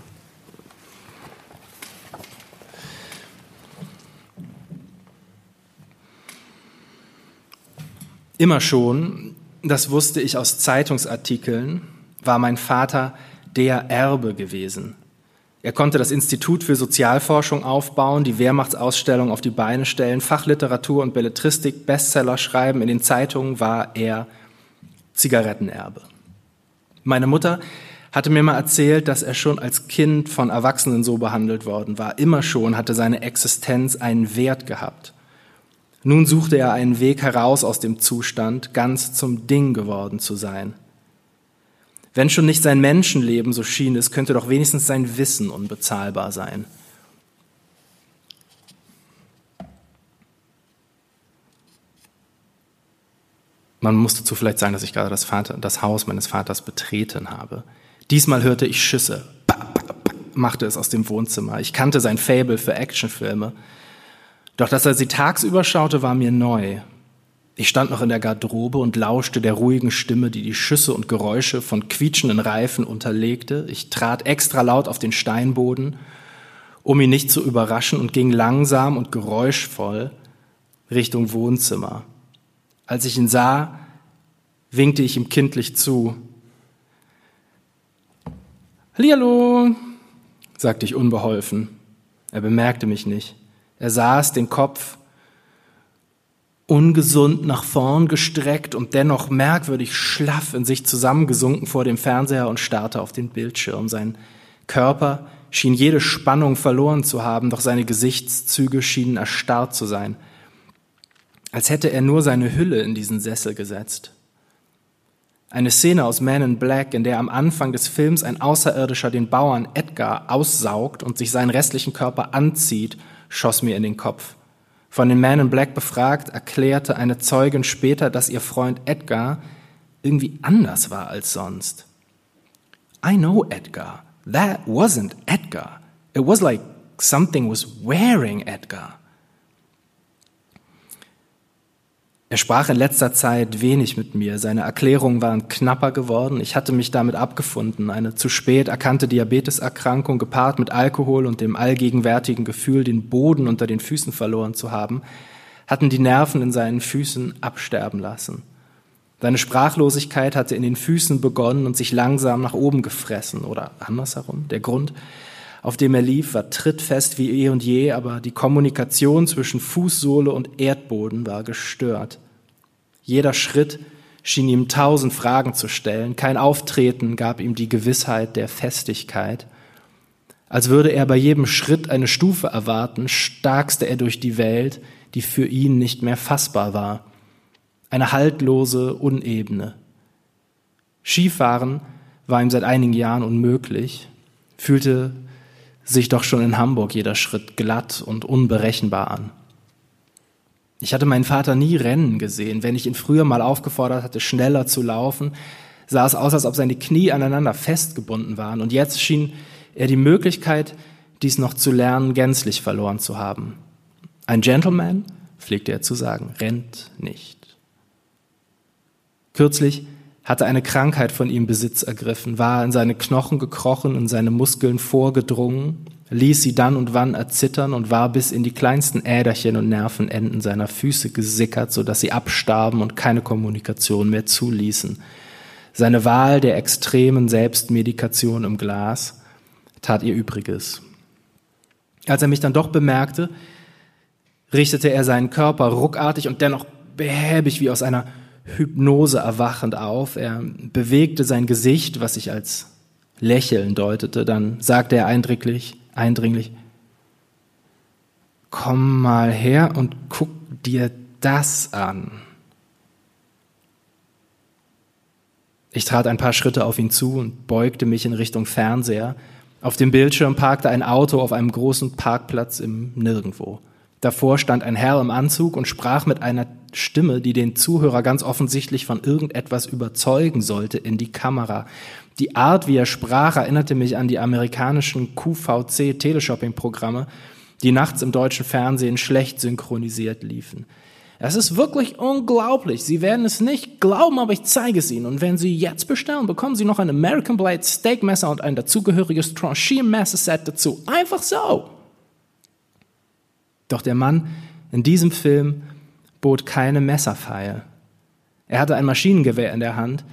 Immer schon, das wusste ich aus Zeitungsartikeln, war mein Vater der Erbe gewesen. Er konnte das Institut für Sozialforschung aufbauen, die Wehrmachtsausstellung auf die Beine stellen, Fachliteratur und Belletristik, Bestseller schreiben. In den Zeitungen war er Zigarettenerbe. Meine Mutter hatte mir mal erzählt, dass er schon als Kind von Erwachsenen so behandelt worden war. Immer schon hatte seine Existenz einen Wert gehabt. Nun suchte er einen Weg heraus aus dem Zustand, ganz zum Ding geworden zu sein. Wenn schon nicht sein Menschenleben so schien es, könnte doch wenigstens sein Wissen unbezahlbar sein. Man muss dazu vielleicht sagen, dass ich gerade das, Vater, das Haus meines Vaters betreten habe. Diesmal hörte ich Schüsse, machte es aus dem Wohnzimmer. Ich kannte sein Fable für Actionfilme. Doch dass er sie tagsüber schaute, war mir neu. Ich stand noch in der Garderobe und lauschte der ruhigen Stimme, die die Schüsse und Geräusche von quietschenden Reifen unterlegte. Ich trat extra laut auf den Steinboden, um ihn nicht zu überraschen, und ging langsam und geräuschvoll Richtung Wohnzimmer. Als ich ihn sah, winkte ich ihm kindlich zu. Hallihallo, sagte ich unbeholfen. Er bemerkte mich nicht. Er saß den Kopf ungesund nach vorn gestreckt und dennoch merkwürdig schlaff in sich zusammengesunken vor dem Fernseher und starrte auf den Bildschirm. Sein Körper schien jede Spannung verloren zu haben, doch seine Gesichtszüge schienen erstarrt zu sein, als hätte er nur seine Hülle in diesen Sessel gesetzt. Eine Szene aus Man in Black, in der am Anfang des Films ein Außerirdischer den Bauern Edgar aussaugt und sich seinen restlichen Körper anzieht, schoss mir in den Kopf. Von den Man in Black befragt, erklärte eine Zeugin später, dass ihr Freund Edgar irgendwie anders war als sonst. I know Edgar. That wasn't Edgar. It was like something was wearing Edgar. Er sprach in letzter Zeit wenig mit mir. Seine Erklärungen waren knapper geworden. Ich hatte mich damit abgefunden. Eine zu spät erkannte Diabeteserkrankung gepaart mit Alkohol und dem allgegenwärtigen Gefühl, den Boden unter den Füßen verloren zu haben, hatten die Nerven in seinen Füßen absterben lassen. Seine Sprachlosigkeit hatte in den Füßen begonnen und sich langsam nach oben gefressen oder andersherum. Der Grund, auf dem er lief, war trittfest wie eh und je, aber die Kommunikation zwischen Fußsohle und Erdboden war gestört. Jeder Schritt schien ihm tausend Fragen zu stellen, kein Auftreten gab ihm die Gewissheit der Festigkeit. Als würde er bei jedem Schritt eine Stufe erwarten, starkste er durch die Welt, die für ihn nicht mehr fassbar war. Eine haltlose Unebene. Skifahren war ihm seit einigen Jahren unmöglich, fühlte sich doch schon in Hamburg jeder Schritt glatt und unberechenbar an. Ich hatte meinen Vater nie rennen gesehen. Wenn ich ihn früher mal aufgefordert hatte, schneller zu laufen, sah es aus, als ob seine Knie aneinander festgebunden waren. Und jetzt schien er die Möglichkeit, dies noch zu lernen, gänzlich verloren zu haben. Ein Gentleman, pflegte er zu sagen, rennt nicht. Kürzlich hatte eine Krankheit von ihm Besitz ergriffen, war in seine Knochen gekrochen, in seine Muskeln vorgedrungen, ließ sie dann und wann erzittern und war bis in die kleinsten Äderchen und Nervenenden seiner Füße gesickert, so dass sie abstarben und keine Kommunikation mehr zuließen. Seine Wahl der extremen Selbstmedikation im Glas tat ihr Übriges. Als er mich dann doch bemerkte, richtete er seinen Körper ruckartig und dennoch behäbig wie aus einer Hypnose erwachend auf. Er bewegte sein Gesicht, was sich als Lächeln deutete. Dann sagte er eindringlich, eindringlich, komm mal her und guck dir das an. Ich trat ein paar Schritte auf ihn zu und beugte mich in Richtung Fernseher. Auf dem Bildschirm parkte ein Auto auf einem großen Parkplatz im Nirgendwo. Davor stand ein Herr im Anzug und sprach mit einer Stimme, die den Zuhörer ganz offensichtlich von irgendetwas überzeugen sollte, in die Kamera. Die Art, wie er sprach, erinnerte mich an die amerikanischen QVC-Teleshopping-Programme, die nachts im deutschen Fernsehen schlecht synchronisiert liefen. Es ist wirklich unglaublich. Sie werden es nicht glauben, aber ich zeige es Ihnen. Und wenn Sie jetzt bestellen, bekommen Sie noch ein American Blade Steakmesser und ein dazugehöriges Tranchier-Messer-Set dazu. Einfach so. Doch der Mann in diesem Film bot keine Messerpfeil. Er hatte ein Maschinengewehr in der Hand,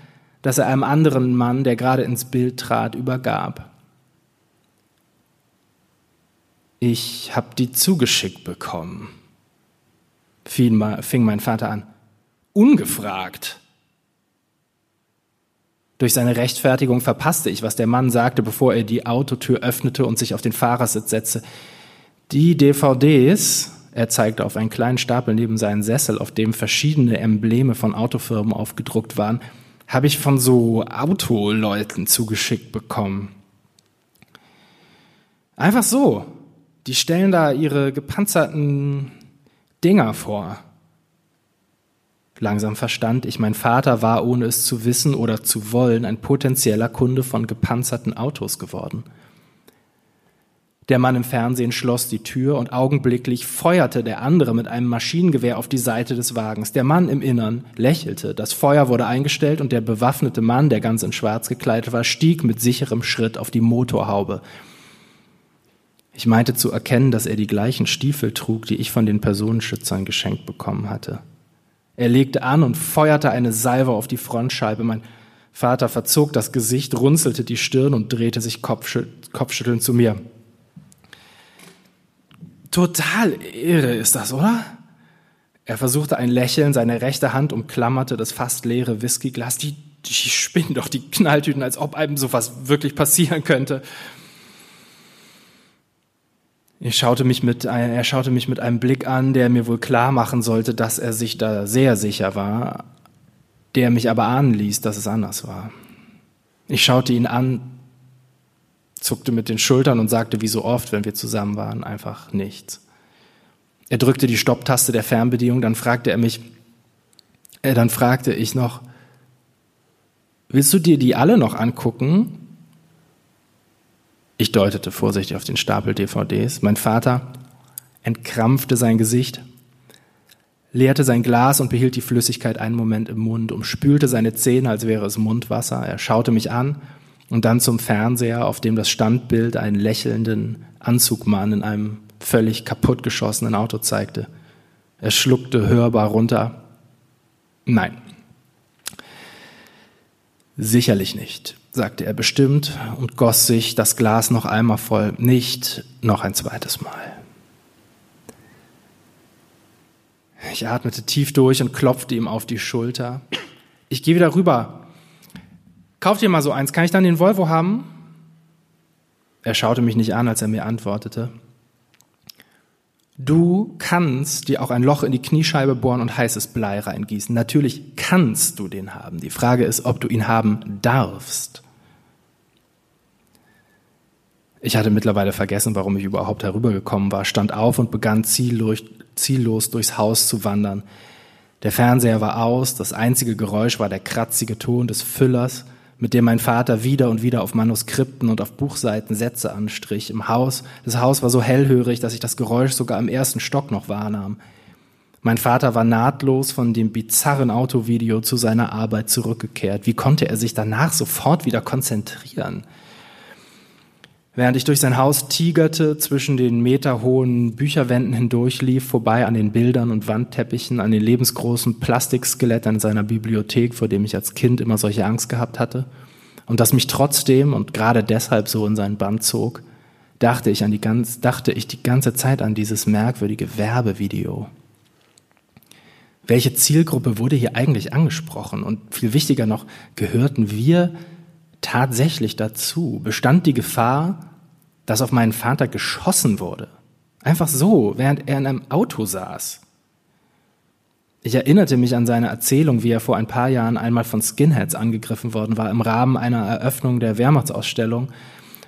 das er einem anderen Mann, der gerade ins Bild trat, übergab. Ich hab die zugeschickt bekommen, fing mein Vater an. Ungefragt. Durch seine Rechtfertigung verpasste ich, was der Mann sagte, bevor er die Autotür öffnete und sich auf den Fahrersitz setzte. Die DVDs, er zeigte auf einen kleinen Stapel neben seinen Sessel, auf dem verschiedene Embleme von Autofirmen aufgedruckt waren, habe ich von so Autoleuten zugeschickt bekommen. Einfach so. Die stellen da ihre gepanzerten Dinger vor. Langsam verstand ich, mein Vater war, ohne es zu wissen oder zu wollen, ein potenzieller Kunde von gepanzerten Autos geworden. Der Mann im Fernsehen schloss die Tür und augenblicklich feuerte der andere mit einem Maschinengewehr auf die Seite des Wagens. Der Mann im Innern lächelte, das Feuer wurde eingestellt und der bewaffnete Mann, der ganz in Schwarz gekleidet war, stieg mit sicherem Schritt auf die Motorhaube. Ich meinte zu erkennen, dass er die gleichen Stiefel trug, die ich von den Personenschützern geschenkt bekommen hatte. Er legte an und feuerte eine Salve auf die Frontscheibe. Mein Vater verzog das Gesicht, runzelte die Stirn und drehte sich kopfschüttelnd zu mir. Total irre ist das, oder? Er versuchte ein Lächeln, seine rechte Hand umklammerte das fast leere Whiskyglas. Die, die spinnen doch die Knalltüten, als ob einem sowas wirklich passieren könnte. Ich schaute mich mit, er schaute mich mit einem Blick an, der mir wohl klar machen sollte, dass er sich da sehr sicher war, der mich aber ahnen ließ, dass es anders war. Ich schaute ihn an, zuckte mit den Schultern und sagte wie so oft, wenn wir zusammen waren, einfach nichts. Er drückte die Stopptaste der Fernbedienung, dann fragte er mich, äh, dann fragte ich noch, willst du dir die alle noch angucken? Ich deutete vorsichtig auf den Stapel DVDs. Mein Vater entkrampfte sein Gesicht, leerte sein Glas und behielt die Flüssigkeit einen Moment im Mund, umspülte seine Zähne, als wäre es Mundwasser. Er schaute mich an und dann zum Fernseher, auf dem das Standbild einen lächelnden Anzugmann in einem völlig kaputtgeschossenen Auto zeigte. Er schluckte hörbar runter. Nein. Sicherlich nicht sagte er bestimmt und goss sich das Glas noch einmal voll, nicht noch ein zweites Mal. Ich atmete tief durch und klopfte ihm auf die Schulter. Ich gehe wieder rüber. Kauf dir mal so eins, kann ich dann den Volvo haben? Er schaute mich nicht an, als er mir antwortete. Du kannst dir auch ein Loch in die Kniescheibe bohren und heißes Blei reingießen. Natürlich kannst du den haben. Die Frage ist, ob du ihn haben darfst. Ich hatte mittlerweile vergessen, warum ich überhaupt herübergekommen war, stand auf und begann ziellos, ziellos durchs Haus zu wandern. Der Fernseher war aus, das einzige Geräusch war der kratzige Ton des Füllers, mit dem mein Vater wieder und wieder auf Manuskripten und auf Buchseiten Sätze anstrich. Im Haus, das Haus war so hellhörig, dass ich das Geräusch sogar im ersten Stock noch wahrnahm. Mein Vater war nahtlos von dem bizarren Autovideo zu seiner Arbeit zurückgekehrt. Wie konnte er sich danach sofort wieder konzentrieren? Während ich durch sein Haus tigerte, zwischen den meterhohen Bücherwänden hindurchlief, vorbei an den Bildern und Wandteppichen, an den lebensgroßen Plastikskelettern seiner Bibliothek, vor dem ich als Kind immer solche Angst gehabt hatte, und das mich trotzdem und gerade deshalb so in seinen Band zog, dachte ich, an die ganz, dachte ich die ganze Zeit an dieses merkwürdige Werbevideo. Welche Zielgruppe wurde hier eigentlich angesprochen? Und viel wichtiger noch, gehörten wir tatsächlich dazu? Bestand die Gefahr, dass auf meinen Vater geschossen wurde? Einfach so, während er in einem Auto saß. Ich erinnerte mich an seine Erzählung, wie er vor ein paar Jahren einmal von Skinheads angegriffen worden war. Im Rahmen einer Eröffnung der Wehrmachtsausstellung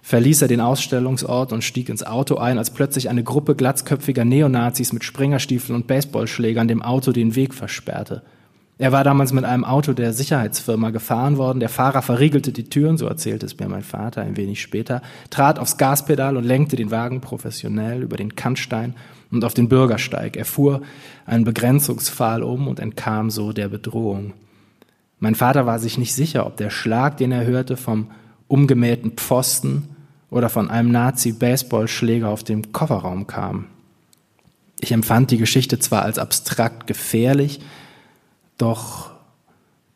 verließ er den Ausstellungsort und stieg ins Auto ein, als plötzlich eine Gruppe glatzköpfiger Neonazis mit Springerstiefeln und Baseballschlägern dem Auto den Weg versperrte. Er war damals mit einem Auto der Sicherheitsfirma gefahren worden. Der Fahrer verriegelte die Türen, so erzählte es mir mein Vater ein wenig später, trat aufs Gaspedal und lenkte den Wagen professionell über den Kantstein und auf den Bürgersteig. Er fuhr einen Begrenzungspfahl um und entkam so der Bedrohung. Mein Vater war sich nicht sicher, ob der Schlag, den er hörte, vom umgemähten Pfosten oder von einem Nazi-Baseballschläger auf dem Kofferraum kam. Ich empfand die Geschichte zwar als abstrakt gefährlich, doch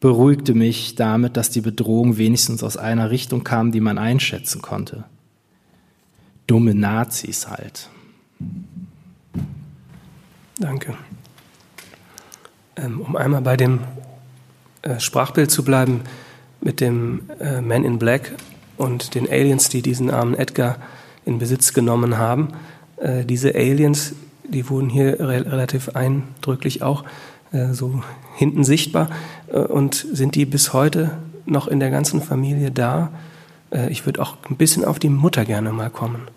beruhigte mich damit, dass die Bedrohung wenigstens aus einer Richtung kam, die man einschätzen konnte. Dumme Nazis halt. Danke. Ähm, um einmal bei dem äh, Sprachbild zu bleiben, mit dem äh, Man in Black und den Aliens, die diesen armen Edgar in Besitz genommen haben. Äh, diese Aliens, die wurden hier re relativ eindrücklich auch so hinten sichtbar äh, und sind die bis heute noch in der ganzen Familie da. Äh, ich würde auch ein bisschen auf die Mutter gerne mal kommen.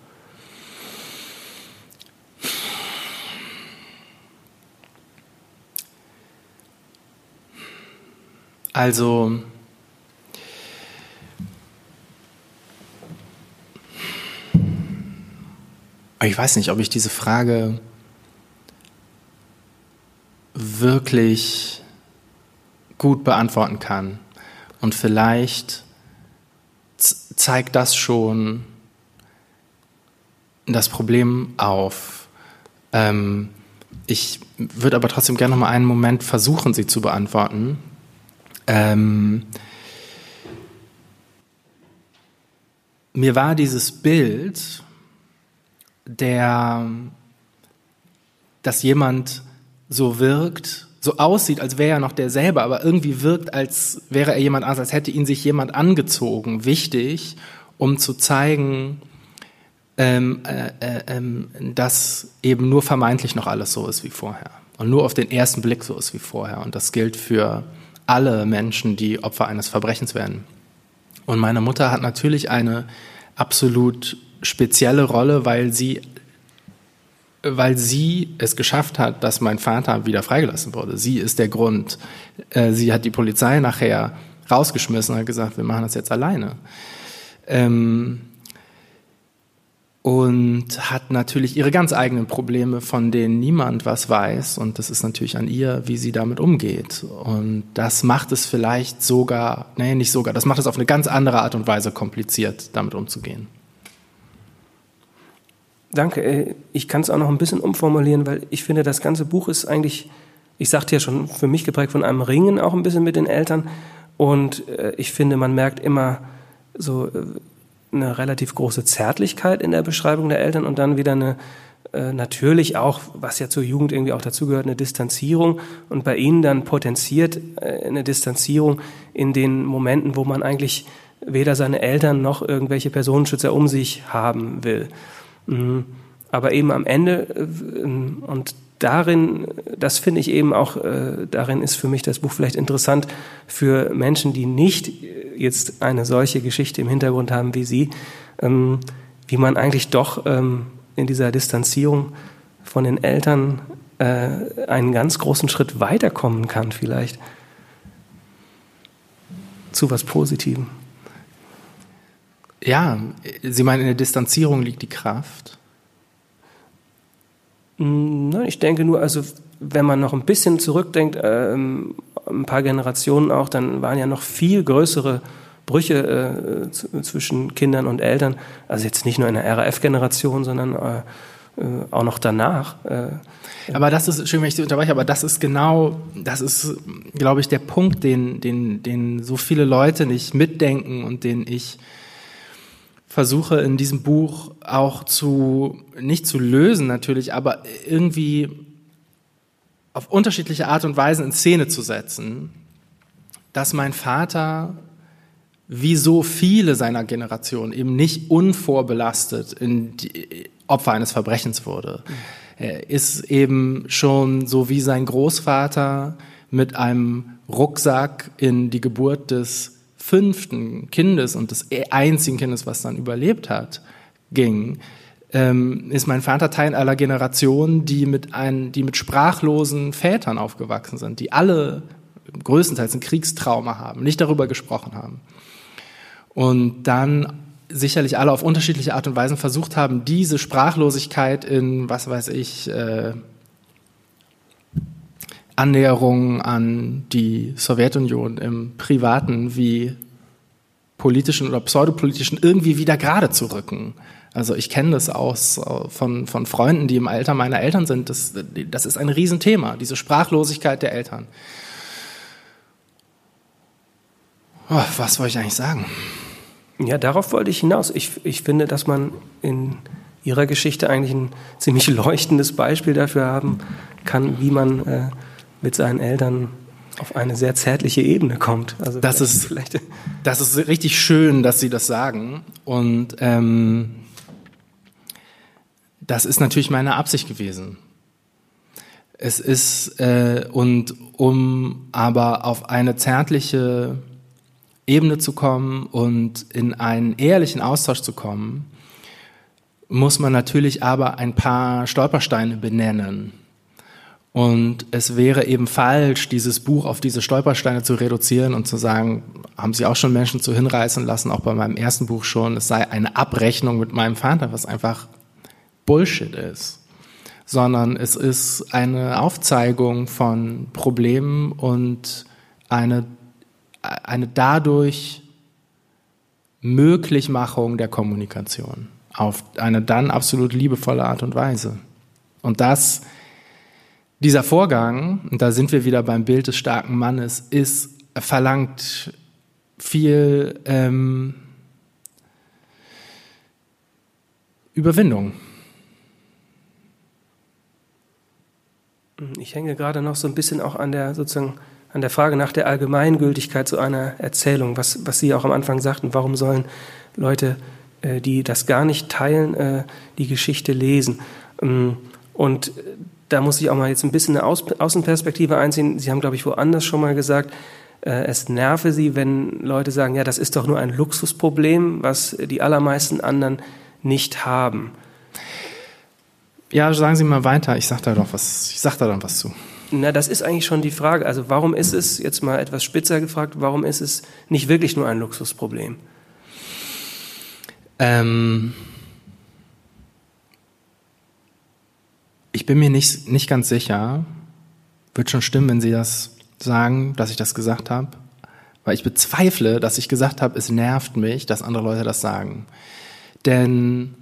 Also ich weiß nicht, ob ich diese Frage wirklich gut beantworten kann. Und vielleicht zeigt das schon das Problem auf. Ähm, ich würde aber trotzdem gerne noch mal einen Moment versuchen, sie zu beantworten. Ähm, mir war dieses Bild, der, dass jemand so wirkt, so aussieht, als wäre er noch der selber, aber irgendwie wirkt, als wäre er jemand anders, als hätte ihn sich jemand angezogen, wichtig, um zu zeigen, ähm, äh, äh, ähm, dass eben nur vermeintlich noch alles so ist wie vorher und nur auf den ersten Blick so ist wie vorher. Und das gilt für alle Menschen, die Opfer eines Verbrechens werden. Und meine Mutter hat natürlich eine absolut spezielle Rolle, weil sie weil sie es geschafft hat, dass mein Vater wieder freigelassen wurde. Sie ist der Grund. Äh, sie hat die Polizei nachher rausgeschmissen und hat gesagt, wir machen das jetzt alleine. Ähm, und hat natürlich ihre ganz eigenen Probleme, von denen niemand was weiß. Und das ist natürlich an ihr, wie sie damit umgeht. Und das macht es vielleicht sogar, nee, nicht sogar, das macht es auf eine ganz andere Art und Weise kompliziert, damit umzugehen. Danke. Äh, ich kann es auch noch ein bisschen umformulieren, weil ich finde, das ganze Buch ist eigentlich, ich sagte ja schon, für mich geprägt von einem Ringen auch ein bisschen mit den Eltern. Und äh, ich finde, man merkt immer so äh, eine relativ große Zärtlichkeit in der Beschreibung der Eltern und dann wieder eine natürlich auch, was ja zur Jugend irgendwie auch dazugehört, eine Distanzierung und bei ihnen dann potenziert eine Distanzierung in den Momenten, wo man eigentlich weder seine Eltern noch irgendwelche Personenschützer um sich haben will. Mhm. Aber eben am Ende äh, und darin, das finde ich eben auch, äh, darin ist für mich das Buch vielleicht interessant für Menschen, die nicht jetzt eine solche Geschichte im Hintergrund haben wie Sie, ähm, wie man eigentlich doch ähm, in dieser Distanzierung von den Eltern äh, einen ganz großen Schritt weiterkommen kann, vielleicht zu was Positivem. Ja, Sie meinen, in der Distanzierung liegt die Kraft? Hm, ich denke nur, also wenn man noch ein bisschen zurückdenkt, ähm, ein paar Generationen auch, dann waren ja noch viel größere Brüche äh, zwischen Kindern und Eltern. Also jetzt nicht nur in der RAF-Generation, sondern äh, äh, auch noch danach. Äh. aber das ist, schön, wenn ich Sie unterbreche, aber das ist genau, das ist, glaube ich, der Punkt, den, den, den so viele Leute nicht mitdenken und den ich versuche in diesem Buch auch zu, nicht zu lösen natürlich, aber irgendwie auf unterschiedliche Art und Weise in Szene zu setzen, dass mein Vater wie so viele seiner Generation eben nicht unvorbelastet in die Opfer eines Verbrechens wurde. Er ist eben schon so wie sein Großvater mit einem Rucksack in die Geburt des fünften Kindes und des einzigen Kindes, was dann überlebt hat, ging, ähm, ist mein Vater Teil aller Generationen, die mit, ein, die mit sprachlosen Vätern aufgewachsen sind, die alle größtenteils ein Kriegstrauma haben, nicht darüber gesprochen haben. Und dann sicherlich alle auf unterschiedliche Art und Weise versucht haben, diese Sprachlosigkeit in, was weiß ich, äh, Annäherung an die Sowjetunion im privaten wie politischen oder pseudopolitischen irgendwie wieder gerade zu rücken. Also ich kenne das aus von, von Freunden, die im Alter meiner Eltern sind. Das, das ist ein Riesenthema, diese Sprachlosigkeit der Eltern. Oh, was wollte ich eigentlich sagen? Ja, darauf wollte ich hinaus. Ich, ich finde, dass man in Ihrer Geschichte eigentlich ein ziemlich leuchtendes Beispiel dafür haben kann, wie man äh, mit seinen Eltern auf eine sehr zärtliche Ebene kommt. Also das ist vielleicht das ist richtig schön, dass Sie das sagen und ähm, das ist natürlich meine Absicht gewesen. Es ist äh, und um aber auf eine zärtliche Ebene zu kommen und in einen ehrlichen Austausch zu kommen, muss man natürlich aber ein paar Stolpersteine benennen. Und es wäre eben falsch, dieses Buch auf diese Stolpersteine zu reduzieren und zu sagen, haben Sie auch schon Menschen zu hinreißen lassen, auch bei meinem ersten Buch schon, es sei eine Abrechnung mit meinem Vater, was einfach Bullshit ist. Sondern es ist eine Aufzeigung von Problemen und eine, eine dadurch Möglichmachung der Kommunikation auf eine dann absolut liebevolle Art und Weise. Und das dieser Vorgang, und da sind wir wieder beim Bild des starken Mannes, ist verlangt viel ähm, Überwindung. Ich hänge gerade noch so ein bisschen auch an der sozusagen an der Frage nach der Allgemeingültigkeit so einer Erzählung, was, was Sie auch am Anfang sagten, warum sollen Leute, äh, die das gar nicht teilen, äh, die Geschichte lesen? Ähm, und da muss ich auch mal jetzt ein bisschen eine Außenperspektive einziehen. Sie haben, glaube ich, woanders schon mal gesagt, äh, es nerve Sie, wenn Leute sagen, ja, das ist doch nur ein Luxusproblem, was die allermeisten anderen nicht haben. Ja, sagen Sie mal weiter. Ich sage da doch was. Ich sag da dann was zu. Na, das ist eigentlich schon die Frage. Also, warum ist es jetzt mal etwas spitzer gefragt? Warum ist es nicht wirklich nur ein Luxusproblem? Ähm Ich bin mir nicht, nicht ganz sicher. Wird schon stimmen, wenn Sie das sagen, dass ich das gesagt habe. Weil ich bezweifle, dass ich gesagt habe, es nervt mich, dass andere Leute das sagen. Denn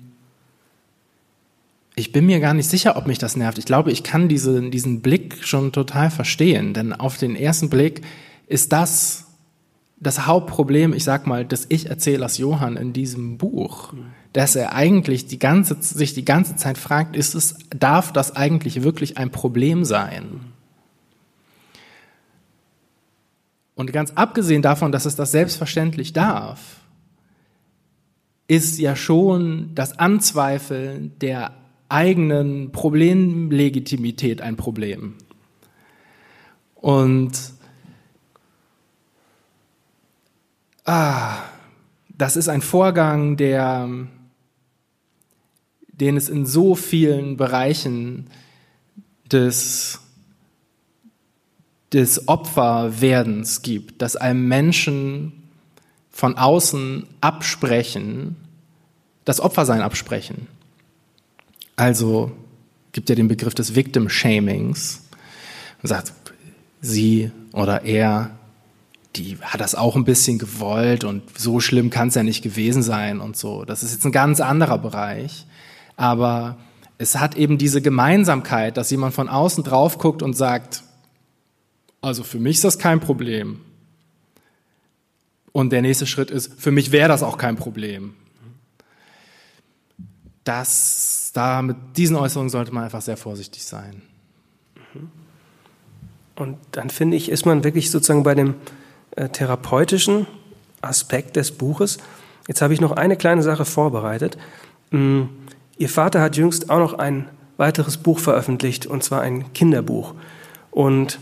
ich bin mir gar nicht sicher, ob mich das nervt. Ich glaube, ich kann diese, diesen Blick schon total verstehen. Denn auf den ersten Blick ist das das Hauptproblem, ich sag mal, des Ich-Erzählers Johann in diesem Buch. Mhm dass er eigentlich die ganze, sich die ganze Zeit fragt, ist es, darf das eigentlich wirklich ein Problem sein? Und ganz abgesehen davon, dass es das selbstverständlich darf, ist ja schon das Anzweifeln der eigenen Problemlegitimität ein Problem. Und ah, das ist ein Vorgang, der den es in so vielen Bereichen des, des Opferwerdens gibt, dass einem Menschen von außen absprechen, das Opfersein absprechen. Also gibt ja den Begriff des Victim Shamings. Man sagt, sie oder er, die hat das auch ein bisschen gewollt und so schlimm kann es ja nicht gewesen sein und so. Das ist jetzt ein ganz anderer Bereich. Aber es hat eben diese Gemeinsamkeit, dass jemand von außen drauf guckt und sagt, also für mich ist das kein Problem. Und der nächste Schritt ist, für mich wäre das auch kein Problem. Das, da mit diesen Äußerungen sollte man einfach sehr vorsichtig sein. Und dann finde ich, ist man wirklich sozusagen bei dem äh, therapeutischen Aspekt des Buches. Jetzt habe ich noch eine kleine Sache vorbereitet. Hm, Ihr Vater hat jüngst auch noch ein weiteres Buch veröffentlicht, und zwar ein Kinderbuch. Und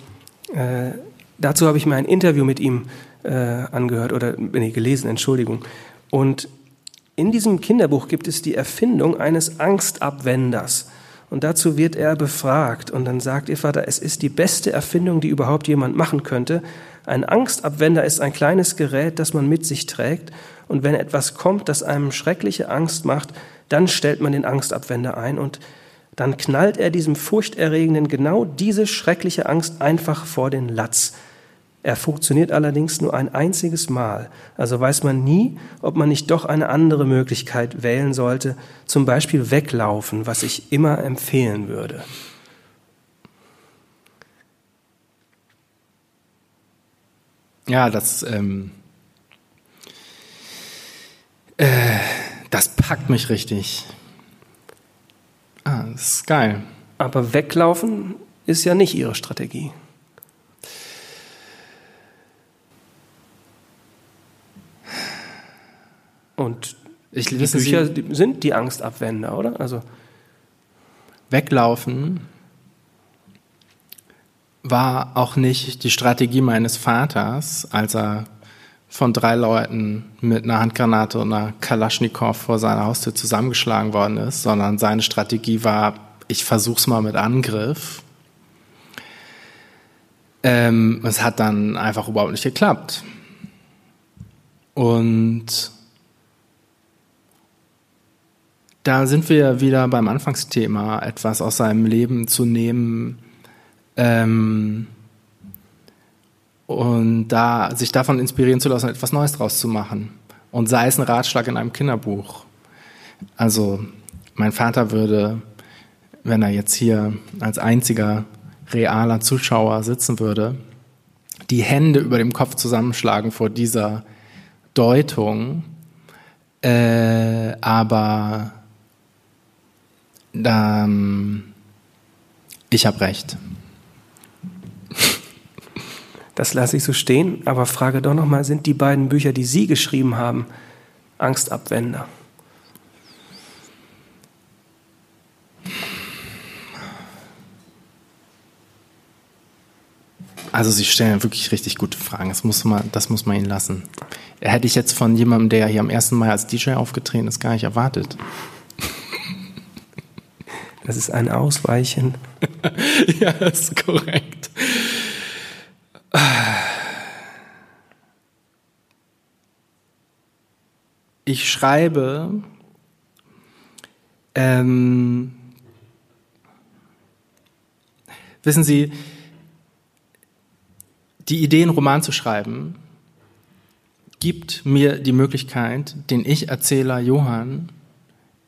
äh, dazu habe ich mir ein Interview mit ihm äh, angehört oder nee, gelesen, Entschuldigung. Und in diesem Kinderbuch gibt es die Erfindung eines Angstabwenders. Und dazu wird er befragt. Und dann sagt ihr Vater, es ist die beste Erfindung, die überhaupt jemand machen könnte. Ein Angstabwender ist ein kleines Gerät, das man mit sich trägt. Und wenn etwas kommt, das einem schreckliche Angst macht, dann stellt man den Angstabwender ein und dann knallt er diesem Furchterregenden genau diese schreckliche Angst einfach vor den Latz. Er funktioniert allerdings nur ein einziges Mal, also weiß man nie, ob man nicht doch eine andere Möglichkeit wählen sollte, zum Beispiel weglaufen, was ich immer empfehlen würde. Ja, das, ähm, das packt mich richtig. Ah, das ist geil. Aber weglaufen ist ja nicht ihre Strategie. Und ich, die Bücher Sie, sind die Angstabwender, oder? Also weglaufen war auch nicht die Strategie meines Vaters, als er von drei Leuten mit einer Handgranate und einer Kalaschnikow vor seiner Haustür zusammengeschlagen worden ist, sondern seine Strategie war, ich versuch's mal mit Angriff. Ähm, es hat dann einfach überhaupt nicht geklappt. Und da sind wir wieder beim Anfangsthema, etwas aus seinem Leben zu nehmen ähm, und da sich davon inspirieren zu lassen, etwas Neues draus zu machen. Und sei es ein Ratschlag in einem Kinderbuch. Also mein Vater würde, wenn er jetzt hier als einziger realer Zuschauer sitzen würde, die Hände über dem Kopf zusammenschlagen vor dieser Deutung. Äh, aber ähm, ich habe recht. Das lasse ich so stehen, aber frage doch nochmal, sind die beiden Bücher, die Sie geschrieben haben, Angstabwender? Also Sie stellen wirklich richtig gute Fragen. Das muss man, das muss man Ihnen lassen. Hätte ich jetzt von jemandem, der hier am ersten Mal als DJ aufgetreten ist, gar nicht erwartet. Das ist ein Ausweichen. ja, das ist korrekt. Ich schreibe ähm, wissen Sie, die Idee, einen Roman zu schreiben, gibt mir die Möglichkeit, den Ich-Erzähler Johann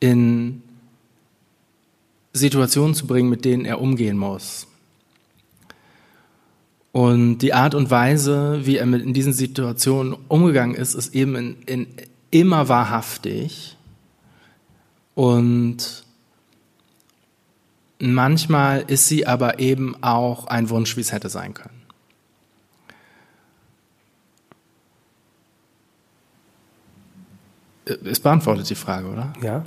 in Situationen zu bringen, mit denen er umgehen muss. Und die Art und Weise, wie er mit in diesen Situationen umgegangen ist, ist eben in, in immer wahrhaftig. Und manchmal ist sie aber eben auch ein Wunsch, wie es hätte sein können. Es beantwortet die Frage, oder? Ja.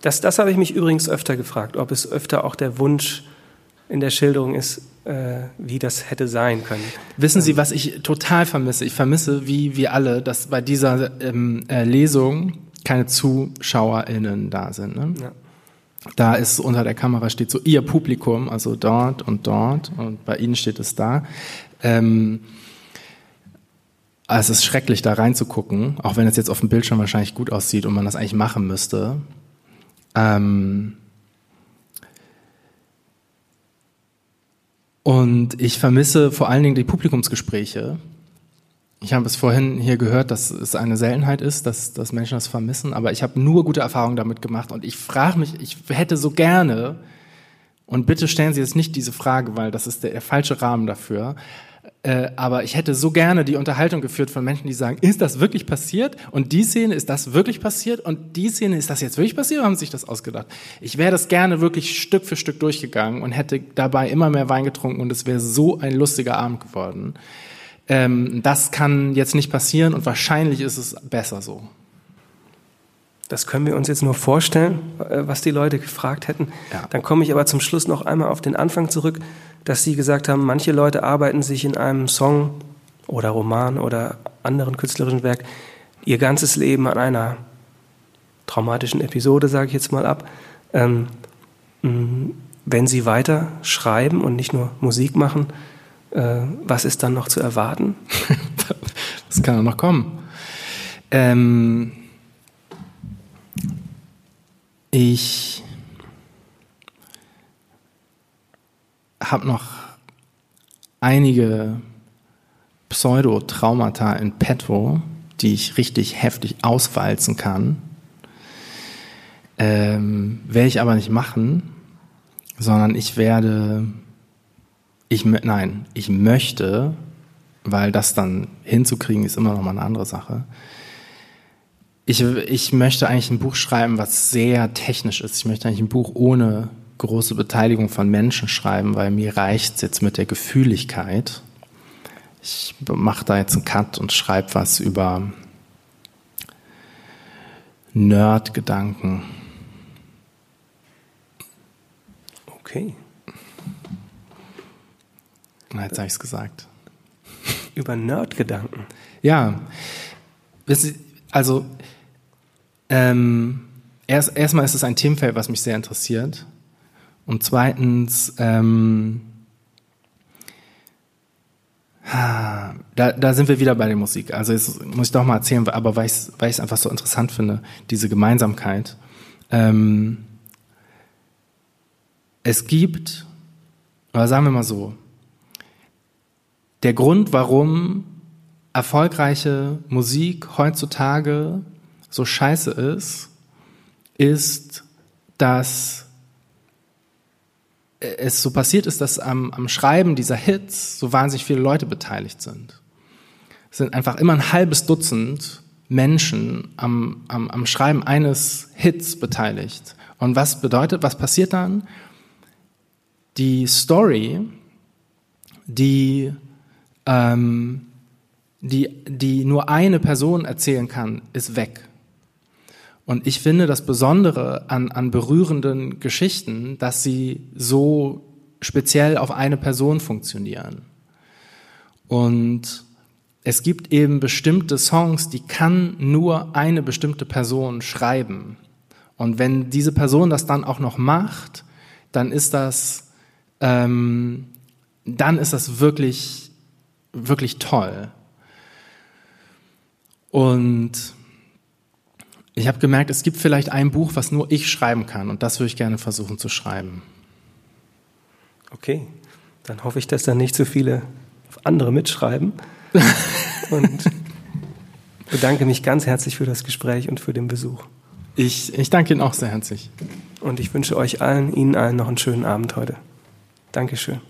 Das, das habe ich mich übrigens öfter gefragt, ob es öfter auch der Wunsch in der Schilderung ist, wie das hätte sein können. Wissen Sie, was ich total vermisse? Ich vermisse, wie wir alle, dass bei dieser ähm, äh, Lesung keine ZuschauerInnen da sind. Ne? Ja. Da ist unter der Kamera steht so Ihr Publikum, also dort und dort und bei Ihnen steht es da. Ähm, also es ist schrecklich, da reinzugucken, auch wenn es jetzt auf dem Bildschirm wahrscheinlich gut aussieht und man das eigentlich machen müsste. Ähm, Und ich vermisse vor allen Dingen die Publikumsgespräche. Ich habe es vorhin hier gehört, dass es eine Seltenheit ist, dass, dass Menschen das vermissen, aber ich habe nur gute Erfahrungen damit gemacht und ich frage mich, ich hätte so gerne, und bitte stellen Sie jetzt nicht diese Frage, weil das ist der, der falsche Rahmen dafür, äh, aber ich hätte so gerne die Unterhaltung geführt von Menschen, die sagen, ist das wirklich passiert? Und die Szene, ist das wirklich passiert? Und die Szene, ist das jetzt wirklich passiert? Oder haben sie sich das ausgedacht? Ich wäre das gerne wirklich Stück für Stück durchgegangen und hätte dabei immer mehr Wein getrunken und es wäre so ein lustiger Abend geworden. Ähm, das kann jetzt nicht passieren und wahrscheinlich ist es besser so. Das können wir uns jetzt nur vorstellen, äh, was die Leute gefragt hätten. Ja. Dann komme ich aber zum Schluss noch einmal auf den Anfang zurück dass Sie gesagt haben, manche Leute arbeiten sich in einem Song oder Roman oder anderen künstlerischen Werk ihr ganzes Leben an einer traumatischen Episode, sage ich jetzt mal ab. Ähm, wenn Sie weiter schreiben und nicht nur Musik machen, äh, was ist dann noch zu erwarten? das kann noch kommen. Ähm, ich habe noch einige Pseudotraumata in petto, die ich richtig heftig auswalzen kann. Ähm, werde ich aber nicht machen, sondern ich werde, ich, nein, ich möchte, weil das dann hinzukriegen ist immer noch mal eine andere Sache. Ich, ich möchte eigentlich ein Buch schreiben, was sehr technisch ist. Ich möchte eigentlich ein Buch ohne große Beteiligung von Menschen schreiben, weil mir reicht es jetzt mit der Gefühligkeit. Ich mache da jetzt einen Cut und schreibe was über Nerd-Gedanken. Okay. Na, jetzt habe ich es gesagt. Über Nerd-Gedanken. Ja, also ähm, erst, erstmal ist es ein Themenfeld, was mich sehr interessiert. Und zweitens, ähm, da, da sind wir wieder bei der Musik. Also jetzt muss ich doch mal erzählen, aber weil ich es weil einfach so interessant finde, diese Gemeinsamkeit. Ähm, es gibt, oder sagen wir mal so, der Grund, warum erfolgreiche Musik heutzutage so scheiße ist, ist, dass es so passiert ist, dass am, am Schreiben dieser Hits so wahnsinnig viele Leute beteiligt sind. Es sind einfach immer ein halbes Dutzend Menschen am, am, am Schreiben eines Hits beteiligt. Und was bedeutet, was passiert dann? Die Story, die, ähm, die, die nur eine Person erzählen kann, ist weg. Und ich finde das Besondere an, an berührenden Geschichten, dass sie so speziell auf eine Person funktionieren. Und es gibt eben bestimmte Songs, die kann nur eine bestimmte Person schreiben. Und wenn diese Person das dann auch noch macht, dann ist das, ähm, dann ist das wirklich, wirklich toll. Und ich habe gemerkt, es gibt vielleicht ein Buch, was nur ich schreiben kann und das würde ich gerne versuchen zu schreiben. Okay, dann hoffe ich, dass da nicht so viele andere mitschreiben. und bedanke mich ganz herzlich für das Gespräch und für den Besuch. Ich, ich danke Ihnen auch sehr herzlich. Und ich wünsche euch allen, Ihnen allen noch einen schönen Abend heute. Dankeschön.